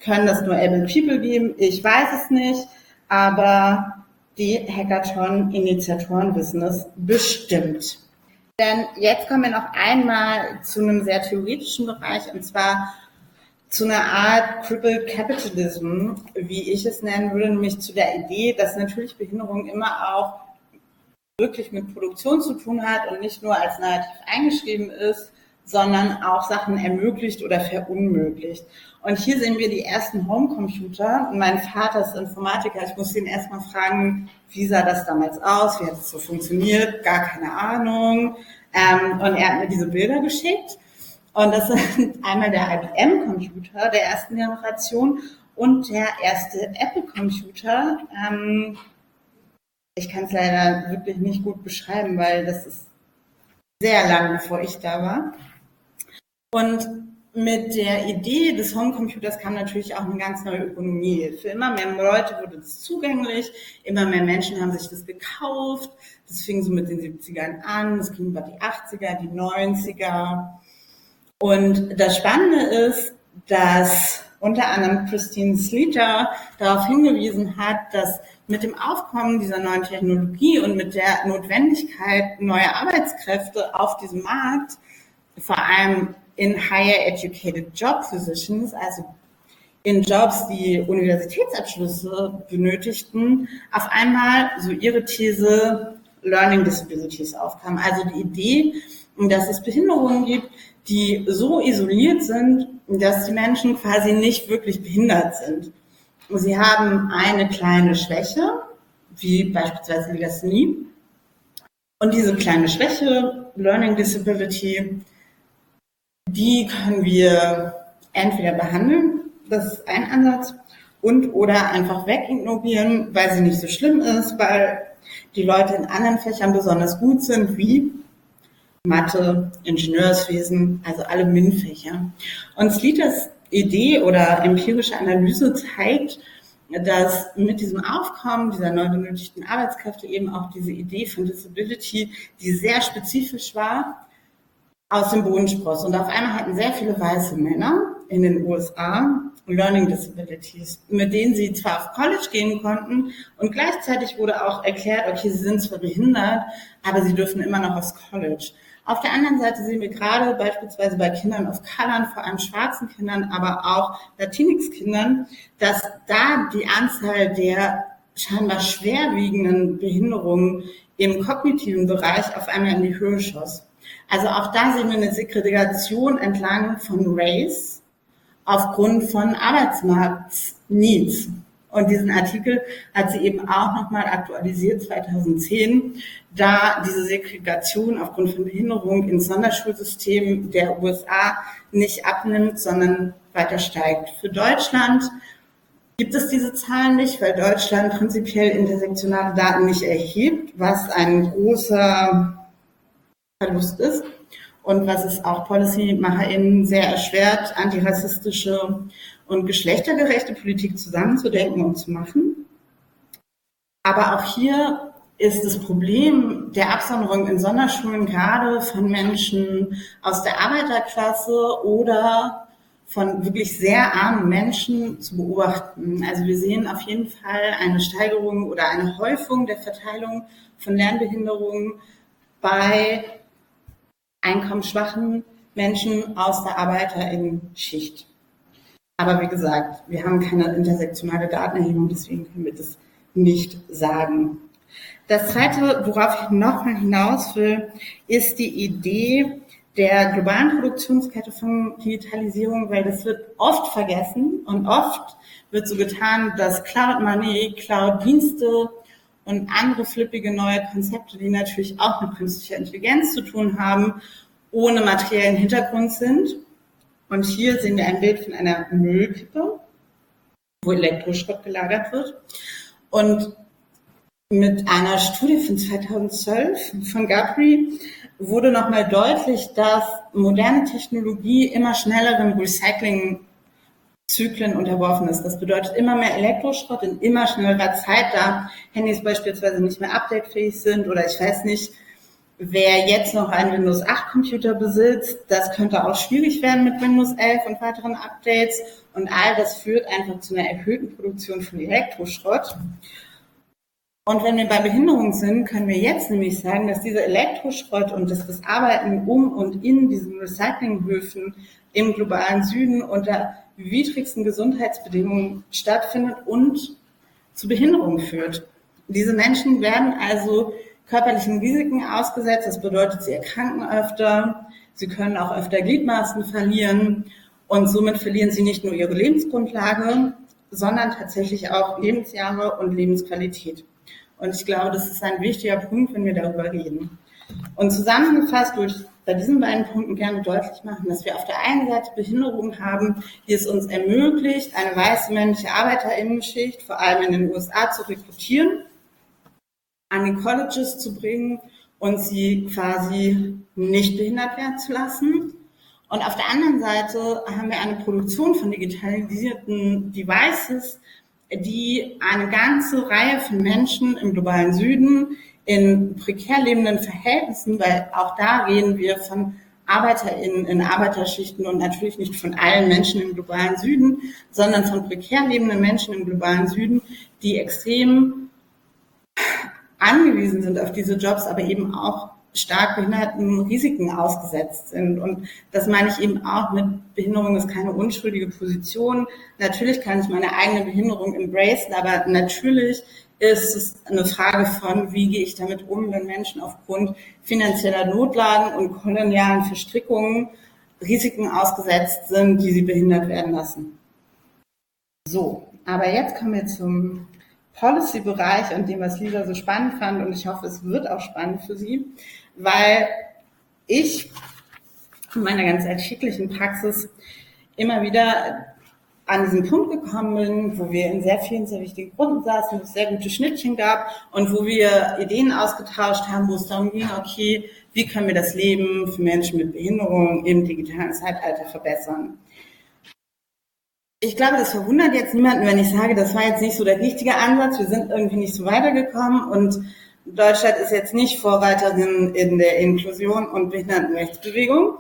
Können das nur able people geben? Ich weiß es nicht, aber die Hackathon-Initiatoren wissen es bestimmt. Denn jetzt kommen wir noch einmal zu einem sehr theoretischen Bereich und zwar zu einer Art Crippled Capitalism, wie ich es nennen würde, nämlich zu der Idee, dass natürlich Behinderung immer auch wirklich mit Produktion zu tun hat und nicht nur als narrativ eingeschrieben ist, sondern auch Sachen ermöglicht oder verunmöglicht. Und hier sehen wir die ersten Homecomputer. Mein Vater ist Informatiker. Ich muss ihn erstmal fragen, wie sah das damals aus? Wie hat es so funktioniert? Gar keine Ahnung. Ähm, und er hat mir diese Bilder geschickt. Und das sind einmal der IBM-Computer der ersten Generation und der erste Apple-Computer. Ähm, ich kann es leider wirklich nicht gut beschreiben, weil das ist sehr lang, bevor ich da war. Und mit der Idee des Homecomputers kam natürlich auch eine ganz neue Ökonomie. Für immer mehr Leute wurde das zugänglich, immer mehr Menschen haben sich das gekauft. Das fing so mit den 70ern an, das ging über die 80er, die 90er. Und das Spannende ist, dass unter anderem Christine Sleater darauf hingewiesen hat, dass mit dem Aufkommen dieser neuen Technologie und mit der Notwendigkeit neuer Arbeitskräfte auf diesem Markt vor allem in higher educated job positions, also in Jobs, die Universitätsabschlüsse benötigten, auf einmal so ihre These Learning Disabilities aufkam. Also die Idee, dass es Behinderungen gibt, die so isoliert sind, dass die Menschen quasi nicht wirklich behindert sind. Sie haben eine kleine Schwäche, wie beispielsweise Legasthenie. Und diese kleine Schwäche, Learning Disability, die können wir entweder behandeln das ist ein Ansatz. Und oder einfach wegignorieren, weil sie nicht so schlimm ist, weil die Leute in anderen Fächern besonders gut sind, wie Mathe, Ingenieurswesen, also alle MINT-Fächer. Und Slitas Idee oder empirische Analyse zeigt, dass mit diesem Aufkommen dieser neu benötigten Arbeitskräfte eben auch diese Idee von Disability, die sehr spezifisch war, aus dem Boden spross. Und auf einmal hatten sehr viele weiße Männer in den USA Learning Disabilities, mit denen sie zwar auf College gehen konnten und gleichzeitig wurde auch erklärt, okay, sie sind zwar behindert, aber sie dürfen immer noch aufs College. Auf der anderen Seite sehen wir gerade beispielsweise bei Kindern of Color, vor allem schwarzen Kindern, aber auch Latinx-Kindern, dass da die Anzahl der scheinbar schwerwiegenden Behinderungen im kognitiven Bereich auf einmal in die Höhe schoss. Also auch da sehen wir eine Segregation entlang von Race, aufgrund von Arbeitsmarktneeds. Und diesen Artikel hat sie eben auch nochmal aktualisiert 2010, da diese Segregation aufgrund von Behinderung ins Sonderschulsystem der USA nicht abnimmt, sondern weiter steigt. Für Deutschland gibt es diese Zahlen nicht, weil Deutschland prinzipiell intersektionale Daten nicht erhebt, was ein großer Verlust ist und was es auch PolicymacherInnen sehr erschwert, antirassistische und geschlechtergerechte Politik zusammenzudenken und zu machen. Aber auch hier ist das Problem der Absonderung in Sonderschulen gerade von Menschen aus der Arbeiterklasse oder von wirklich sehr armen Menschen zu beobachten. Also wir sehen auf jeden Fall eine Steigerung oder eine Häufung der Verteilung von Lernbehinderungen bei einkommensschwachen Menschen aus der Arbeiterinnen-Schicht. Aber wie gesagt, wir haben keine intersektionale Datenerhebung, deswegen können wir das nicht sagen. Das Zweite, worauf ich nochmal hinaus will, ist die Idee der globalen Produktionskette von Digitalisierung, weil das wird oft vergessen und oft wird so getan, dass Cloud Money, Cloud Dienste und andere flippige neue Konzepte, die natürlich auch mit künstlicher Intelligenz zu tun haben, ohne materiellen Hintergrund sind. Und hier sehen wir ein Bild von einer Müllkippe, wo Elektroschrott gelagert wird. Und mit einer Studie von 2012 von Gabri wurde nochmal deutlich, dass moderne Technologie immer schnelleren Recycling Zyklen unterworfen ist. Das bedeutet immer mehr Elektroschrott in immer schnellerer Zeit, da Handys beispielsweise nicht mehr updatefähig sind oder ich weiß nicht, wer jetzt noch einen Windows 8 Computer besitzt, das könnte auch schwierig werden mit Windows 11 und weiteren Updates und all das führt einfach zu einer erhöhten Produktion von Elektroschrott. Und wenn wir bei Behinderung sind, können wir jetzt nämlich sagen, dass dieser Elektroschrott und dass das Arbeiten um und in diesen Recyclinghöfen im globalen Süden unter widrigsten Gesundheitsbedingungen stattfindet und zu Behinderung führt. Diese Menschen werden also körperlichen Risiken ausgesetzt. Das bedeutet, sie erkranken öfter, sie können auch öfter Gliedmaßen verlieren und somit verlieren sie nicht nur ihre Lebensgrundlage, sondern tatsächlich auch Lebensjahre und Lebensqualität. Und ich glaube, das ist ein wichtiger Punkt, wenn wir darüber reden. Und zusammengefasst ich bei diesen beiden Punkten gerne deutlich machen, dass wir auf der einen Seite Behinderungen haben, die es uns ermöglicht, eine weiße männliche Arbeiterinnenschicht, vor allem in den USA, zu rekrutieren, an die Colleges zu bringen und sie quasi nicht behindert werden zu lassen. Und auf der anderen Seite haben wir eine Produktion von digitalisierten Devices, die eine ganze Reihe von Menschen im globalen Süden in prekär lebenden Verhältnissen, weil auch da reden wir von ArbeiterInnen in Arbeiterschichten und natürlich nicht von allen Menschen im globalen Süden, sondern von prekär lebenden Menschen im globalen Süden, die extrem angewiesen sind auf diese Jobs, aber eben auch stark behinderten Risiken ausgesetzt sind. Und das meine ich eben auch mit Behinderung ist keine unschuldige Position. Natürlich kann ich meine eigene Behinderung embracen, aber natürlich ist es eine Frage von, wie gehe ich damit um, wenn Menschen aufgrund finanzieller Notlagen und kolonialen Verstrickungen Risiken ausgesetzt sind, die sie behindert werden lassen. So, aber jetzt kommen wir zum Policy-Bereich und dem, was Lisa so spannend fand und ich hoffe, es wird auch spannend für Sie, weil ich in meiner ganz alltäglichen Praxis immer wieder an diesen Punkt gekommen bin, wo wir in sehr vielen sehr wichtigen Gruppen saßen, wo es sehr gute Schnittchen gab und wo wir Ideen ausgetauscht haben, wo es darum ging, okay, wie können wir das Leben für Menschen mit Behinderung im digitalen Zeitalter verbessern. Ich glaube, das verwundert jetzt niemanden, wenn ich sage, das war jetzt nicht so der richtige Ansatz. Wir sind irgendwie nicht so weitergekommen und Deutschland ist jetzt nicht Vorreiterin in der Inklusion und Behindertenrechtsbewegung.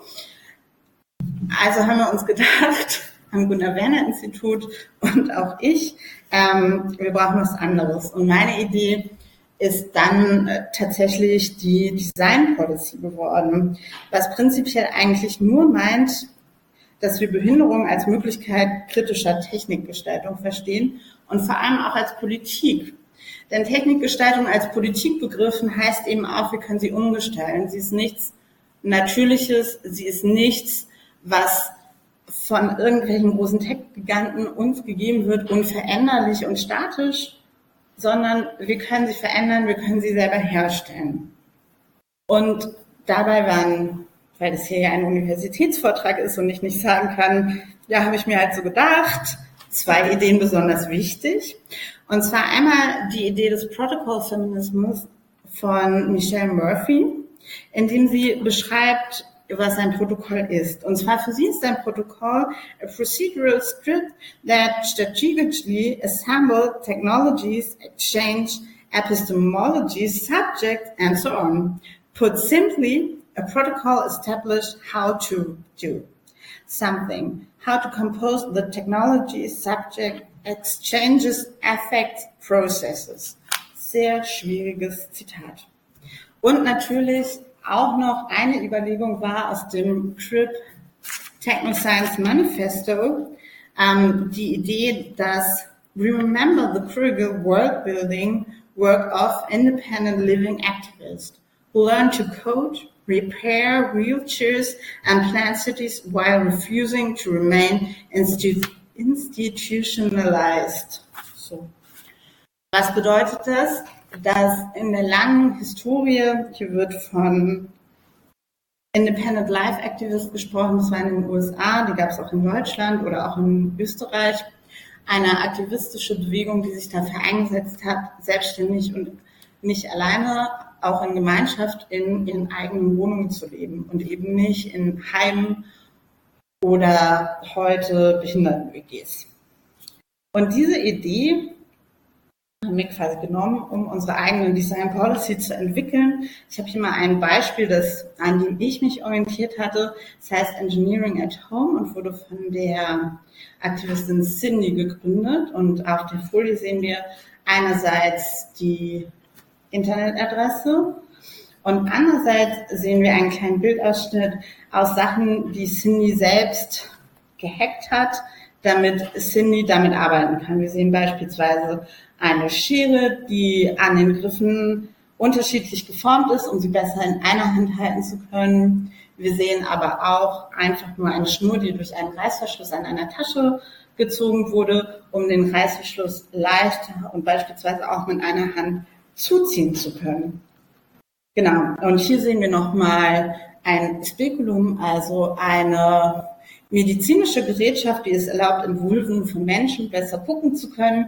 Also haben wir uns gedacht, am Gunnar-Werner-Institut und auch ich, ähm, wir brauchen was anderes. Und meine Idee ist dann äh, tatsächlich die Design Policy geworden, was prinzipiell eigentlich nur meint, dass wir Behinderung als Möglichkeit kritischer Technikgestaltung verstehen und vor allem auch als Politik. Denn Technikgestaltung als Politik begriffen heißt eben auch, wir können sie umgestalten. Sie ist nichts Natürliches, sie ist nichts, was von irgendwelchen großen Tech-Giganten uns gegeben wird, unveränderlich und statisch, sondern wir können sie verändern, wir können sie selber herstellen. Und dabei waren, weil das hier ja ein Universitätsvortrag ist und ich nicht sagen kann, ja, habe ich mir halt so gedacht, zwei Ideen besonders wichtig. Und zwar einmal die Idee des Protocol Feminismus von Michelle Murphy, in dem sie beschreibt, was ein Protokoll ist. Und zwar für sie ist ein Protokoll a procedural script that strategically assemble technologies, exchange epistemologies, subjects, and so on. Put simply, a protocol establishes how to do something, how to compose the technology, subject, exchanges, affects, processes. Sehr schwieriges Zitat. Und natürlich auch noch eine Überlegung war aus dem TRIP Techno Science Manifesto ähm, die Idee, dass remember the critical work building work of independent living activists who learn to code, repair wheelchairs and plan cities while refusing to remain institu institutionalized. So. Was bedeutet das? Dass in der langen Historie, hier wird von Independent Life Activist gesprochen, das war in den USA, die gab es auch in Deutschland oder auch in Österreich, eine aktivistische Bewegung, die sich dafür eingesetzt hat, selbstständig und nicht alleine, auch in Gemeinschaft in ihren eigenen Wohnungen zu leben und eben nicht in Heimen oder heute Behinderten-WGs. Und diese Idee haben wir quasi genommen, um unsere eigene Design Policy zu entwickeln. Ich habe hier mal ein Beispiel, das, an dem ich mich orientiert hatte. Das heißt Engineering at Home und wurde von der Aktivistin Cindy gegründet. Und auf der Folie sehen wir einerseits die Internetadresse und andererseits sehen wir einen kleinen Bildausschnitt aus Sachen, die Cindy selbst gehackt hat, damit Cindy damit arbeiten kann. Wir sehen beispielsweise eine Schere, die an den Griffen unterschiedlich geformt ist, um sie besser in einer Hand halten zu können. Wir sehen aber auch einfach nur eine Schnur, die durch einen Reißverschluss an einer Tasche gezogen wurde, um den Reißverschluss leichter und beispielsweise auch mit einer Hand zuziehen zu können. Genau. Und hier sehen wir nochmal ein Spekulum, also eine medizinische Gerätschaft, die es erlaubt, in Vulven von Menschen besser gucken zu können.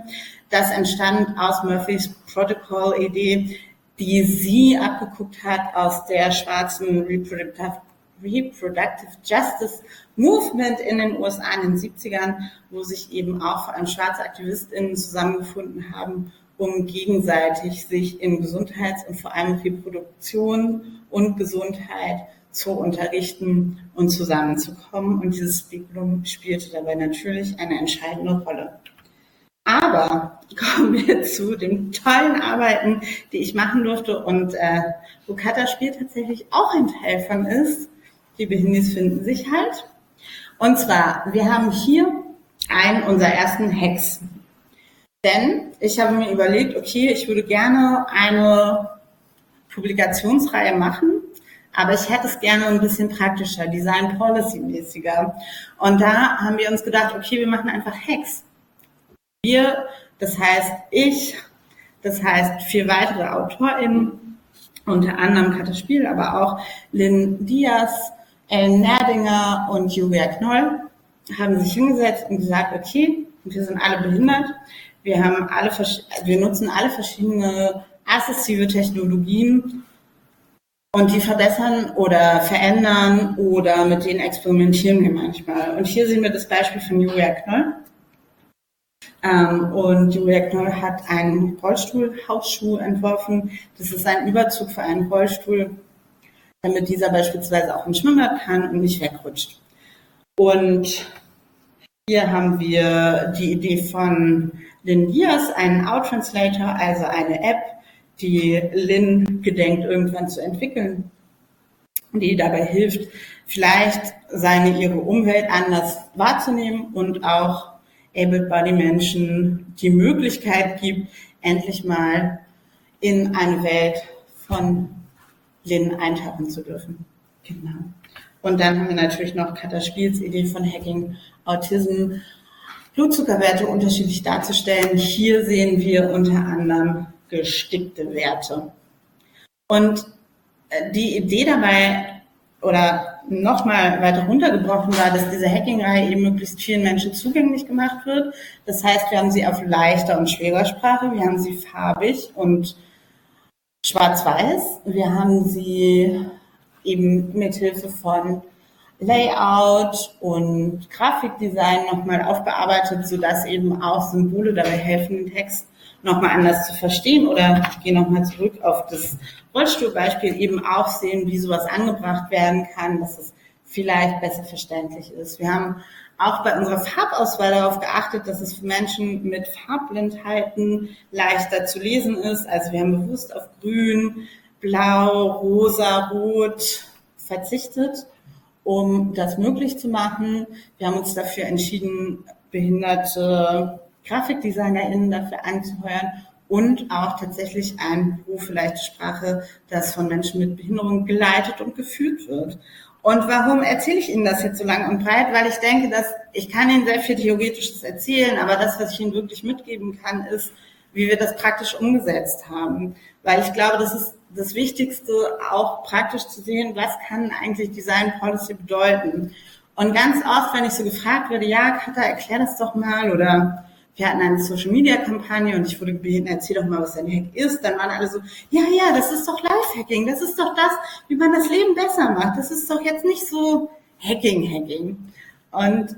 Das entstand aus Murphys Protocol-Idee, die sie abgeguckt hat aus der schwarzen Reproductive, Reproductive Justice Movement in den USA in den 70ern, wo sich eben auch vor allem schwarze AktivistInnen zusammengefunden haben, um gegenseitig sich in Gesundheits- und vor allem Reproduktion und Gesundheit zu unterrichten und zusammenzukommen. Und dieses Speaklum spielte dabei natürlich eine entscheidende Rolle. Aber kommen wir zu den tollen Arbeiten, die ich machen durfte und äh, wo Kata-Spiel tatsächlich auch ein Teil von ist. Die Behindis finden sich halt. Und zwar, wir haben hier einen unserer ersten Hacks. Denn ich habe mir überlegt, okay, ich würde gerne eine Publikationsreihe machen, aber ich hätte es gerne ein bisschen praktischer, Design Policy mäßiger. Und da haben wir uns gedacht, okay, wir machen einfach Hacks. Wir, das heißt ich, das heißt vier weitere AutorInnen, unter anderem Katja Spiel, aber auch Lynn Diaz, Ellen Nerdinger und Julia Knoll, haben sich hingesetzt und gesagt, okay, wir sind alle behindert, wir haben alle, wir nutzen alle verschiedene assistive Technologien und die verbessern oder verändern oder mit denen experimentieren wir manchmal. Und hier sehen wir das Beispiel von Julia Knoll. Ähm, und Julia Knoll hat einen Rollstuhl-Hausschuh entworfen. Das ist ein Überzug für einen Rollstuhl, damit dieser beispielsweise auch im Schwimmbad kann und nicht wegrutscht. Und hier haben wir die Idee von Lynn Diaz, einen Out-Translator, also eine App, die Lynn gedenkt irgendwann zu entwickeln, die dabei hilft, vielleicht seine, ihre Umwelt anders wahrzunehmen und auch Able Body Menschen die Möglichkeit gibt, endlich mal in eine Welt von Lynn eintauchen zu dürfen. Genau. Und dann haben wir natürlich noch Katha Spiels Idee von Hacking Autism, Blutzuckerwerte unterschiedlich darzustellen. Hier sehen wir unter anderem gestickte Werte. Und äh, die Idee dabei oder nochmal weiter runtergebrochen war, dass diese Hacking-Reihe eben möglichst vielen Menschen zugänglich gemacht wird. Das heißt, wir haben sie auf leichter und schwerer Sprache, wir haben sie farbig und schwarz-weiß, wir haben sie eben mit Hilfe von Layout und Grafikdesign nochmal aufbearbeitet, sodass eben auch Symbole dabei helfen, den Text nochmal anders zu verstehen oder ich gehe nochmal zurück auf das Rollstuhlbeispiel eben auch sehen, wie sowas angebracht werden kann, dass es vielleicht besser verständlich ist. Wir haben auch bei unserer Farbauswahl darauf geachtet, dass es für Menschen mit Farbblindheiten leichter zu lesen ist. Also wir haben bewusst auf Grün, Blau, Rosa, Rot verzichtet, um das möglich zu machen. Wir haben uns dafür entschieden, behinderte GrafikdesignerInnen dafür anzuheuern und auch tatsächlich ein Beruf für leichte Sprache, das von Menschen mit Behinderung geleitet und geführt wird. Und warum erzähle ich Ihnen das jetzt so lang und breit? Weil ich denke, dass ich kann Ihnen sehr viel Theoretisches erzählen, aber das, was ich Ihnen wirklich mitgeben kann, ist, wie wir das praktisch umgesetzt haben. Weil ich glaube, das ist das Wichtigste, auch praktisch zu sehen, was kann eigentlich Design Policy bedeuten. Und ganz oft, wenn ich so gefragt werde, ja, Katha, erklär das doch mal oder wir hatten eine Social Media Kampagne und ich wurde gebeten, erzähl doch mal, was ein Hack ist. Dann waren alle so, ja, ja, das ist doch Life-Hacking, das ist doch das, wie man das Leben besser macht. Das ist doch jetzt nicht so Hacking-Hacking. Und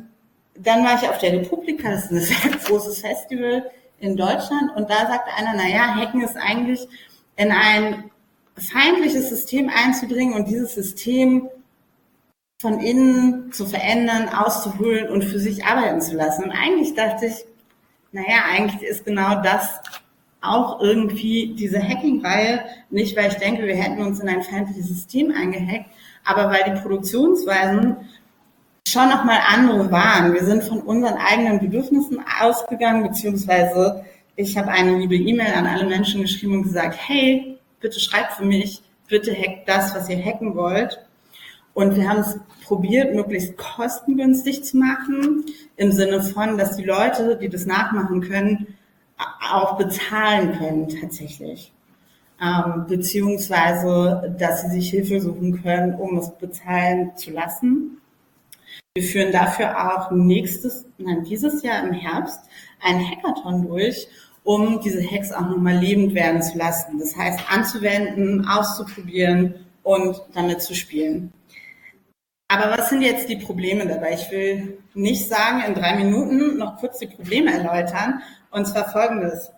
dann war ich auf der Republika, das ist ein sehr großes Festival in Deutschland und da sagte einer, na ja, Hacken ist eigentlich in ein feindliches System einzudringen und dieses System von innen zu verändern, auszuholen und für sich arbeiten zu lassen. Und eigentlich dachte ich, naja, eigentlich ist genau das auch irgendwie diese Hacking-Reihe, nicht weil ich denke, wir hätten uns in ein feindliches System eingehackt, aber weil die Produktionsweisen schon nochmal andere waren. Wir sind von unseren eigenen Bedürfnissen ausgegangen, beziehungsweise ich habe eine liebe E-Mail an alle Menschen geschrieben und gesagt, hey, bitte schreibt für mich, bitte hackt das, was ihr hacken wollt. Und wir haben es probiert, möglichst kostengünstig zu machen, im Sinne von, dass die Leute, die das nachmachen können, auch bezahlen können tatsächlich. Ähm, beziehungsweise, dass sie sich Hilfe suchen können, um es bezahlen zu lassen. Wir führen dafür auch nächstes, nein, dieses Jahr im Herbst einen Hackathon durch, um diese Hacks auch nochmal lebend werden zu lassen. Das heißt, anzuwenden, auszuprobieren und damit zu spielen. Aber was sind jetzt die Probleme dabei? Ich will nicht sagen, in drei Minuten noch kurz die Probleme erläutern. Und zwar folgendes.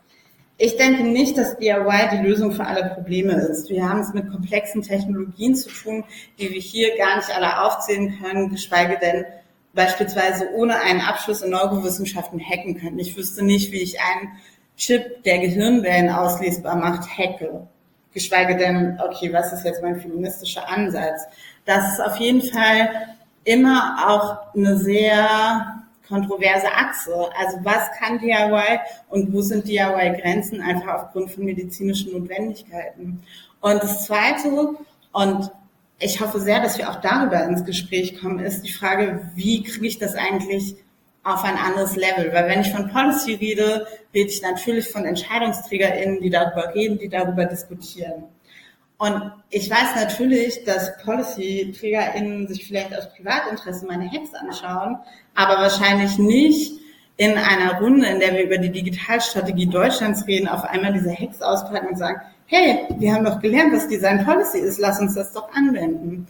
Ich denke nicht, dass DIY die Lösung für alle Probleme ist. Wir haben es mit komplexen Technologien zu tun, die wir hier gar nicht alle aufzählen können, geschweige denn beispielsweise ohne einen Abschluss in Neurowissenschaften hacken können. Ich wüsste nicht, wie ich einen Chip, der Gehirnwellen auslesbar macht, hacke. Geschweige denn, okay, was ist jetzt mein feministischer Ansatz? Das ist auf jeden Fall immer auch eine sehr kontroverse Achse. Also was kann DIY und wo sind DIY-Grenzen einfach aufgrund von medizinischen Notwendigkeiten? Und das Zweite, und ich hoffe sehr, dass wir auch darüber ins Gespräch kommen, ist die Frage, wie kriege ich das eigentlich auf ein anderes Level? Weil wenn ich von Policy rede, rede ich natürlich von EntscheidungsträgerInnen, die darüber reden, die darüber diskutieren. Und ich weiß natürlich, dass Policy-TrägerInnen sich vielleicht aus Privatinteresse meine Hacks anschauen, aber wahrscheinlich nicht in einer Runde, in der wir über die Digitalstrategie Deutschlands reden, auf einmal diese Hacks auspacken und sagen, hey, wir haben doch gelernt, was Design Policy ist, lass uns das doch anwenden.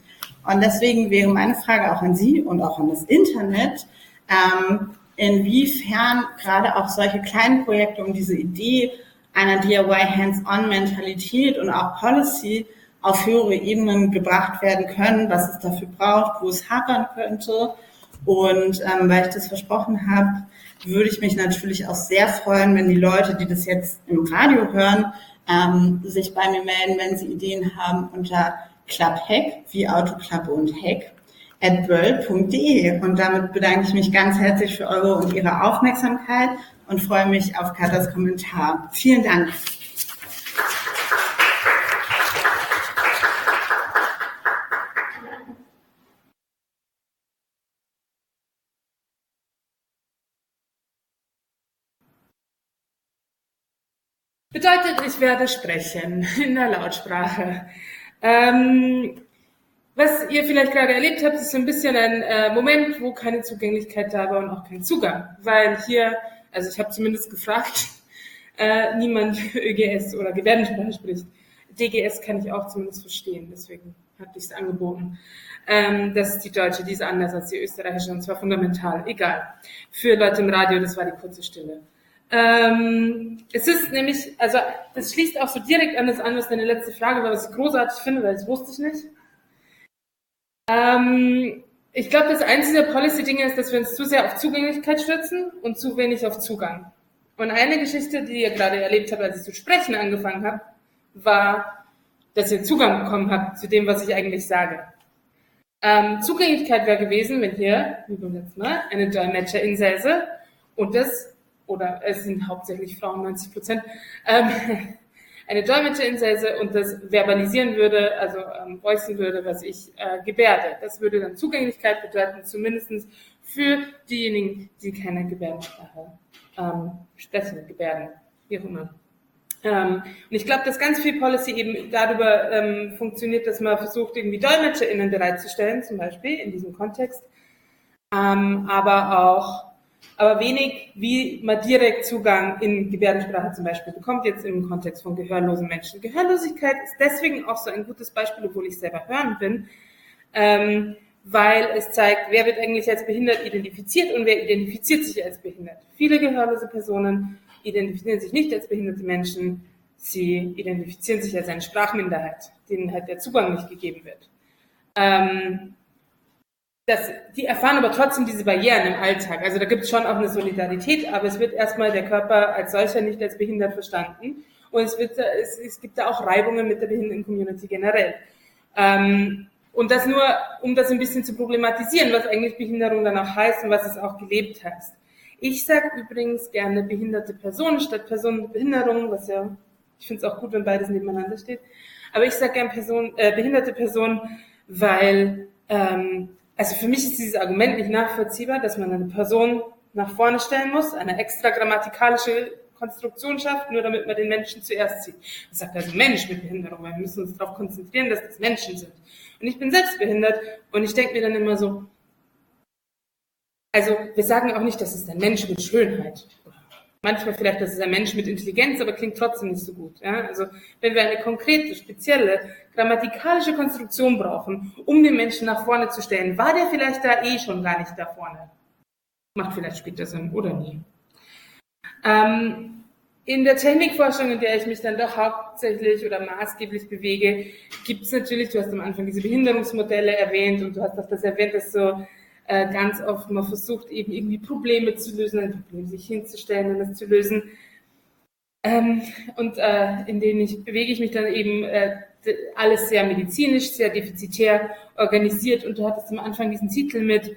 Und deswegen wäre meine Frage auch an Sie und auch an das Internet, ähm, inwiefern gerade auch solche kleinen Projekte um diese Idee einer DIY Hands-on-Mentalität und auch Policy auf höhere Ebenen gebracht werden können, was es dafür braucht, wo es hapern könnte. Und ähm, weil ich das versprochen habe, würde ich mich natürlich auch sehr freuen, wenn die Leute, die das jetzt im Radio hören, ähm, sich bei mir melden, wenn sie Ideen haben unter Clubhack, wie Autoklappe und Hack, at world.de. Und damit bedanke ich mich ganz herzlich für eure und ihre Aufmerksamkeit und freue mich auf Katas Kommentar. Vielen Dank. Bedeutet, ich werde sprechen in der Lautsprache. Ähm, was ihr vielleicht gerade erlebt habt, ist so ein bisschen ein äh, Moment, wo keine Zugänglichkeit da war und auch kein Zugang, weil hier also ich habe zumindest gefragt, äh, niemand ÖGS oder Gebärdensprache spricht. DGS kann ich auch zumindest verstehen, deswegen hatte ich es angeboten. Ähm, das ist die deutsche, die ist anders als die österreichische und zwar fundamental. Egal. Für Leute im Radio, das war die kurze Stille. Ähm, es ist nämlich, also das schließt auch so direkt an das an, was deine letzte Frage war, was ich großartig finde, weil das wusste ich nicht. Ähm, ich glaube, das einzige Policy-Ding ist, dass wir uns zu sehr auf Zugänglichkeit stützen und zu wenig auf Zugang. Und eine Geschichte, die ihr gerade erlebt habt, als ich zu sprechen angefangen habe, war, dass ihr Zugang bekommen habt zu dem, was ich eigentlich sage. Ähm, Zugänglichkeit wäre gewesen, wenn hier, wie beim letzten Mal, eine Dolmetscherin säße und das, oder es sind hauptsächlich Frauen, 90 Prozent, ähm, eine Dolmetscherinsätze und das verbalisieren würde, also ähm, voicen würde, was ich äh, gebärde. Das würde dann Zugänglichkeit bedeuten, zumindestens für diejenigen, die keine Gebärdensprache ähm, sprechen, gebärden, wie auch immer. Ähm, und ich glaube, dass ganz viel Policy eben darüber ähm, funktioniert, dass man versucht, irgendwie DolmetscherInnen bereitzustellen, zum Beispiel in diesem Kontext, ähm, aber auch aber wenig, wie man direkt Zugang in Gebärdensprache zum Beispiel bekommt, jetzt im Kontext von gehörlosen Menschen. Gehörlosigkeit ist deswegen auch so ein gutes Beispiel, obwohl ich selber hören bin, ähm, weil es zeigt, wer wird eigentlich als behindert identifiziert und wer identifiziert sich als behindert. Viele gehörlose Personen identifizieren sich nicht als behinderte Menschen, sie identifizieren sich als eine Sprachminderheit, denen halt der Zugang nicht gegeben wird. Ähm, das, die erfahren aber trotzdem diese Barrieren im Alltag. Also da gibt es schon auch eine Solidarität, aber es wird erstmal der Körper als solcher nicht als behindert verstanden. Und es, wird, es, es gibt da auch Reibungen mit der Behinderten-Community generell. Ähm, und das nur, um das ein bisschen zu problematisieren, was eigentlich Behinderung dann auch heißt und was es auch gelebt heißt. Ich sage übrigens gerne behinderte Personen statt Personen mit Behinderung, was ja, ich finde es auch gut, wenn beides nebeneinander steht. Aber ich sage gerne Person, äh, behinderte Personen, weil ähm, also für mich ist dieses Argument nicht nachvollziehbar, dass man eine Person nach vorne stellen muss, eine extra grammatikalische Konstruktion schafft, nur damit man den Menschen zuerst sieht. Man sagt also Mensch mit Behinderung, wir müssen uns darauf konzentrieren, dass das Menschen sind. Und ich bin selbst behindert und ich denke mir dann immer so, also wir sagen auch nicht, das ist ein Mensch mit Schönheit manchmal vielleicht, das ist ein Mensch mit Intelligenz, aber klingt trotzdem nicht so gut. Ja? Also wenn wir eine konkrete, spezielle, grammatikalische Konstruktion brauchen, um den Menschen nach vorne zu stellen, war der vielleicht da eh schon gar nicht da vorne. Macht vielleicht später Sinn oder nie. Ähm, in der Technikforschung, in der ich mich dann doch hauptsächlich oder maßgeblich bewege, gibt es natürlich, du hast am Anfang diese Behinderungsmodelle erwähnt und du hast auch das erwähnt, dass so äh, ganz oft man versucht eben irgendwie Probleme zu lösen, ein Problem sich hinzustellen und das zu lösen. Ähm, und äh, in denen ich bewege ich mich dann eben äh, alles sehr medizinisch, sehr defizitär organisiert und du hattest am Anfang diesen Titel mit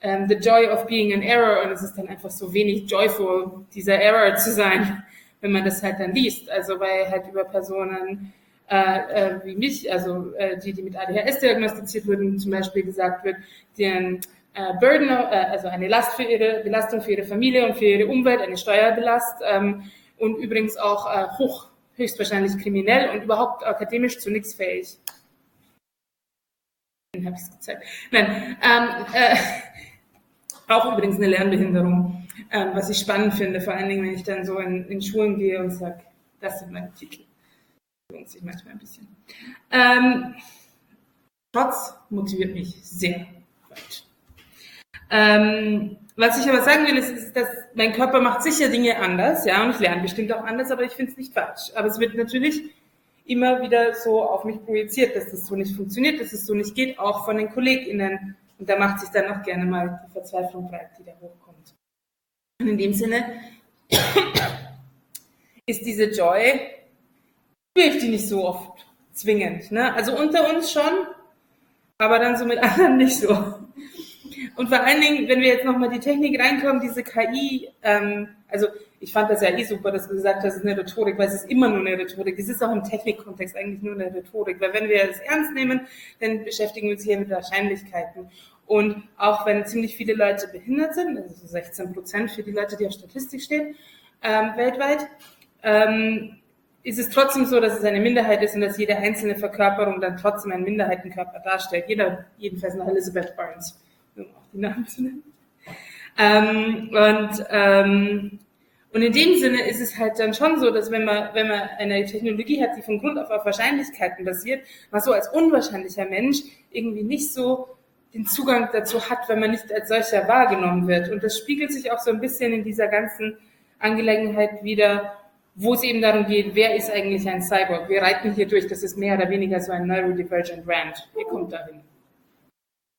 ähm, The Joy of Being an Error und es ist dann einfach so wenig joyful, dieser Error zu sein, wenn man das halt dann liest. Also weil halt über Personen äh, äh, wie mich, also äh, die, die mit ADHS diagnostiziert wurden, zum Beispiel gesagt wird, deren äh, Burden, äh, also eine Last für ihre Belastung für ihre Familie und für ihre Umwelt, eine Steuerbelast ähm, und übrigens auch äh, hoch, höchstwahrscheinlich kriminell und überhaupt akademisch zu nichts fähig. Habe ich gezeigt. Nein, ähm, äh, auch übrigens eine Lernbehinderung, ähm, was ich spannend finde, vor allen Dingen, wenn ich dann so in, in Schulen gehe und sage, das sind meine Titel. Lohnt sich manchmal ein bisschen. Ähm, Trotz motiviert mich sehr weit. Ähm, was ich aber sagen will, ist, ist, dass mein Körper macht sicher Dinge anders, ja, und ich lerne bestimmt auch anders, aber ich finde es nicht falsch. Aber es wird natürlich immer wieder so auf mich projiziert, dass das so nicht funktioniert, dass es so nicht geht, auch von den KollegInnen. Und da macht sich dann auch gerne mal die Verzweiflung breit, die da hochkommt. Und in dem Sinne ist diese Joy, ich die nicht so oft zwingend. Ne? Also unter uns schon, aber dann so mit anderen nicht so. Und vor allen Dingen, wenn wir jetzt nochmal die Technik reinkommen, diese KI, ähm, also ich fand das ja eh super, dass du gesagt hast, es ist eine Rhetorik, weil es ist immer nur eine Rhetorik. Es ist auch im Technikkontext eigentlich nur eine Rhetorik, weil wenn wir es ernst nehmen, dann beschäftigen wir uns hier mit Wahrscheinlichkeiten. Und auch wenn ziemlich viele Leute behindert sind, also 16 Prozent für die Leute, die auf Statistik stehen, ähm, weltweit, ähm, ist es trotzdem so, dass es eine Minderheit ist und dass jede einzelne Verkörperung dann trotzdem einen Minderheitenkörper darstellt. Jeder, jedenfalls nach Elizabeth Barnes, um auch die Namen zu nennen. Ähm, und, ähm, und in dem Sinne ist es halt dann schon so, dass wenn man, wenn man eine Technologie hat, die von Grund auf auf Wahrscheinlichkeiten basiert, man so als unwahrscheinlicher Mensch irgendwie nicht so den Zugang dazu hat, wenn man nicht als solcher wahrgenommen wird. Und das spiegelt sich auch so ein bisschen in dieser ganzen Angelegenheit wieder, wo es eben darum geht, wer ist eigentlich ein Cyborg? Wir reiten hier durch, das ist mehr oder weniger so ein Neurodivergent Rant. Ihr kommt dahin.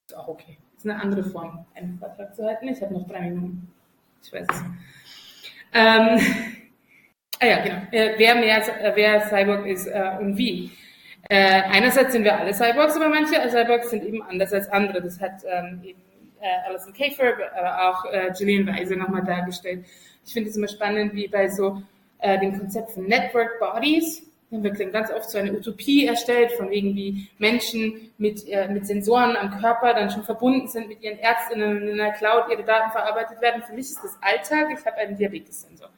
Ist auch okay. Ist eine andere Form, einen Vortrag zu halten. Ich habe noch drei Minuten. Ich weiß es. Ähm, ah ja, genau. Äh, wer mehr, äh, wer Cyborg ist äh, und wie. Äh, einerseits sind wir alle Cyborgs, aber manche Cyborgs sind eben anders als andere. Das hat ähm, eben äh, Alison Kafer, aber auch äh, Gillian Weise nochmal dargestellt. Ich finde es immer spannend, wie bei so äh, dem Konzept von Network Bodies. Wird ganz oft so eine Utopie erstellt, von wegen wie Menschen mit, äh, mit Sensoren am Körper dann schon verbunden sind mit ihren Ärztinnen in einer Cloud, ihre Daten verarbeitet werden. Für mich ist das Alltag. Ich habe einen Diabetes-Sensor.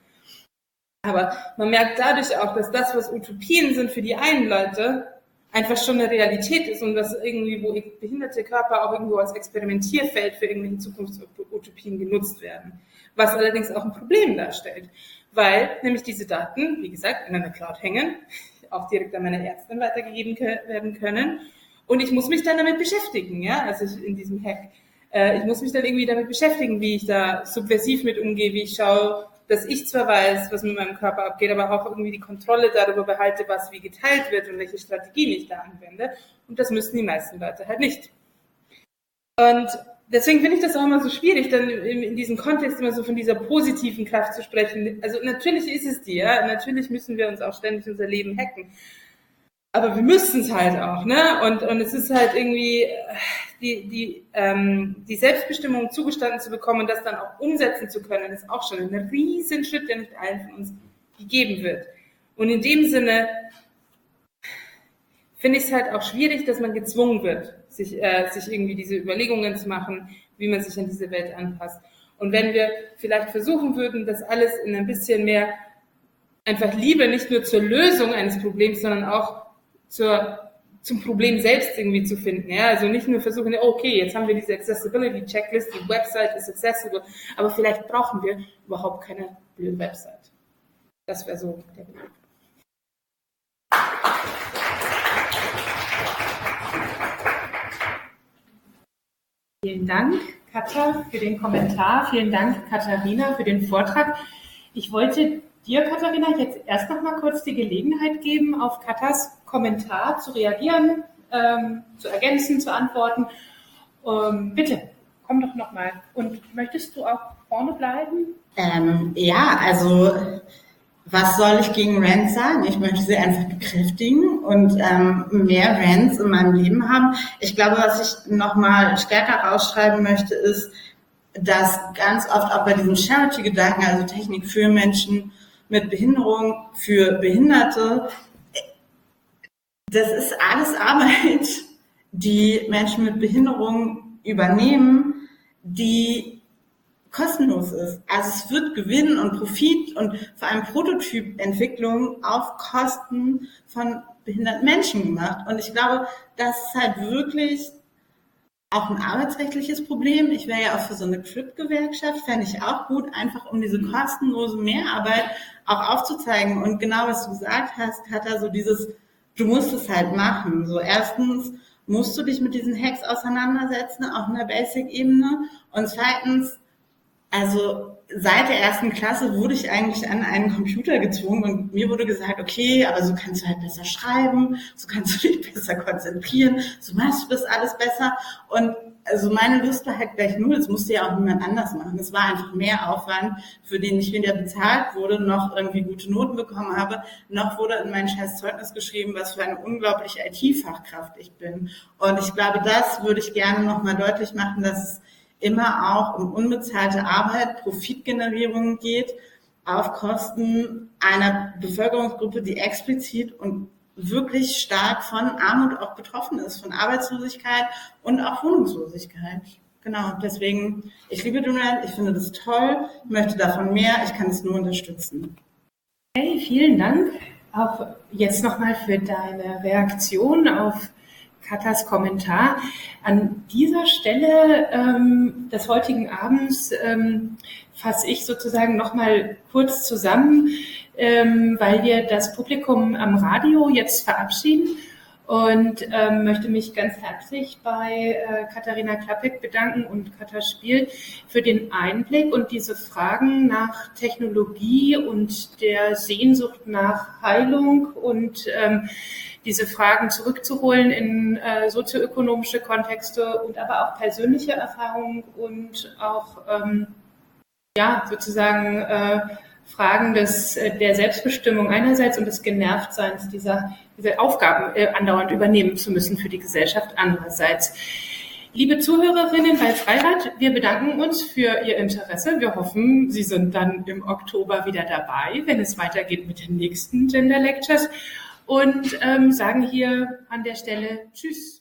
Aber man merkt dadurch auch, dass das, was Utopien sind für die einen Leute, einfach schon eine Realität ist und dass irgendwie, wo behinderte Körper auch irgendwo als Experimentierfeld für irgendwelche Zukunftsutopien genutzt werden. Was allerdings auch ein Problem darstellt weil nämlich diese Daten, wie gesagt, in einer Cloud hängen, auch direkt an meine Ärztin weitergegeben werden können. Und ich muss mich dann damit beschäftigen, ja, also in diesem Hack. Äh, ich muss mich dann irgendwie damit beschäftigen, wie ich da subversiv mit umgehe, wie ich schaue, dass ich zwar weiß, was mit meinem Körper abgeht, aber auch irgendwie die Kontrolle darüber behalte, was wie geteilt wird und welche Strategien ich da anwende. Und das müssen die meisten Leute halt nicht. Und deswegen finde ich das auch immer so schwierig, dann in, in, diesem Kontext immer so von dieser positiven Kraft zu sprechen. Also natürlich ist es die, ja. Natürlich müssen wir uns auch ständig unser Leben hacken. Aber wir müssen es halt auch, ne? Und, und es ist halt irgendwie die, die, ähm, die Selbstbestimmung zugestanden zu bekommen und das dann auch umsetzen zu können, ist auch schon ein riesen Schritt, der nicht allen von uns gegeben wird. Und in dem Sinne finde ich es halt auch schwierig, dass man gezwungen wird, sich, äh, sich irgendwie diese Überlegungen zu machen, wie man sich an diese Welt anpasst. Und wenn wir vielleicht versuchen würden, das alles in ein bisschen mehr einfach Liebe nicht nur zur Lösung eines Problems, sondern auch zur, zum Problem selbst irgendwie zu finden. Ja? Also nicht nur versuchen, okay, jetzt haben wir diese Accessibility Checklist, die Website ist accessible, aber vielleicht brauchen wir überhaupt keine blöde Website. Das wäre so der Weg. Vielen Dank, Katja, für den Kommentar. Vielen Dank, Katharina, für den Vortrag. Ich wollte dir, Katharina, jetzt erst noch mal kurz die Gelegenheit geben, auf Katas Kommentar zu reagieren, ähm, zu ergänzen, zu antworten. Ähm, bitte, komm doch nochmal. Und möchtest du auch vorne bleiben? Ähm, ja, also was soll ich gegen Rants sagen? Ich möchte sie einfach bekräftigen und ähm, mehr Rants in meinem Leben haben. Ich glaube, was ich nochmal stärker rausschreiben möchte, ist, dass ganz oft auch bei diesem Charity-Gedanken, also Technik für Menschen mit Behinderung, für Behinderte, das ist alles Arbeit, die Menschen mit Behinderung übernehmen, die kostenlos ist. Also es wird Gewinn und Profit und vor allem Prototypentwicklung auf Kosten von behinderten Menschen gemacht. Und ich glaube, das ist halt wirklich auch ein arbeitsrechtliches Problem. Ich wäre ja auch für so eine CRIP-Gewerkschaft, fände ich auch gut, einfach um diese kostenlose Mehrarbeit auch aufzuzeigen. Und genau was du gesagt hast, hat er so dieses, du musst es halt machen. So erstens musst du dich mit diesen Hacks auseinandersetzen, auch in der Basic-Ebene. Und zweitens also seit der ersten Klasse wurde ich eigentlich an einen Computer gezwungen und mir wurde gesagt, okay, aber so kannst du halt besser schreiben, so kannst du dich besser konzentrieren, so machst du das alles besser. Und also meine Lust war halt gleich null, es musste ja auch niemand anders machen. Es war einfach mehr Aufwand, für den ich weder bezahlt wurde, noch irgendwie gute Noten bekommen habe, noch wurde in mein scheiß Zeugnis geschrieben, was für eine unglaubliche IT-Fachkraft ich bin. Und ich glaube, das würde ich gerne nochmal deutlich machen, dass immer auch um unbezahlte Arbeit, Profitgenerierung geht, auf Kosten einer Bevölkerungsgruppe, die explizit und wirklich stark von Armut auch betroffen ist, von Arbeitslosigkeit und auch Wohnungslosigkeit. Genau, deswegen, ich liebe Dreamland, ich finde das toll, möchte davon mehr, ich kann es nur unterstützen. Hey, vielen Dank auch jetzt nochmal für deine Reaktion auf Katas Kommentar. An dieser Stelle ähm, des heutigen Abends ähm, fasse ich sozusagen nochmal kurz zusammen, ähm, weil wir das Publikum am Radio jetzt verabschieden und ähm, möchte mich ganz herzlich bei äh, Katharina Klappek bedanken und Katha Spiel für den Einblick und diese Fragen nach Technologie und der Sehnsucht nach Heilung und ähm, diese Fragen zurückzuholen in äh, sozioökonomische Kontexte und aber auch persönliche Erfahrungen und auch ähm, ja sozusagen äh, Fragen des, äh, der Selbstbestimmung einerseits und des Genervtseins dieser, dieser Aufgaben äh, andauernd übernehmen zu müssen für die Gesellschaft andererseits. Liebe Zuhörerinnen bei Freirad, wir bedanken uns für Ihr Interesse. Wir hoffen, Sie sind dann im Oktober wieder dabei, wenn es weitergeht mit den nächsten Gender Lectures und ähm, sagen hier an der Stelle Tschüss.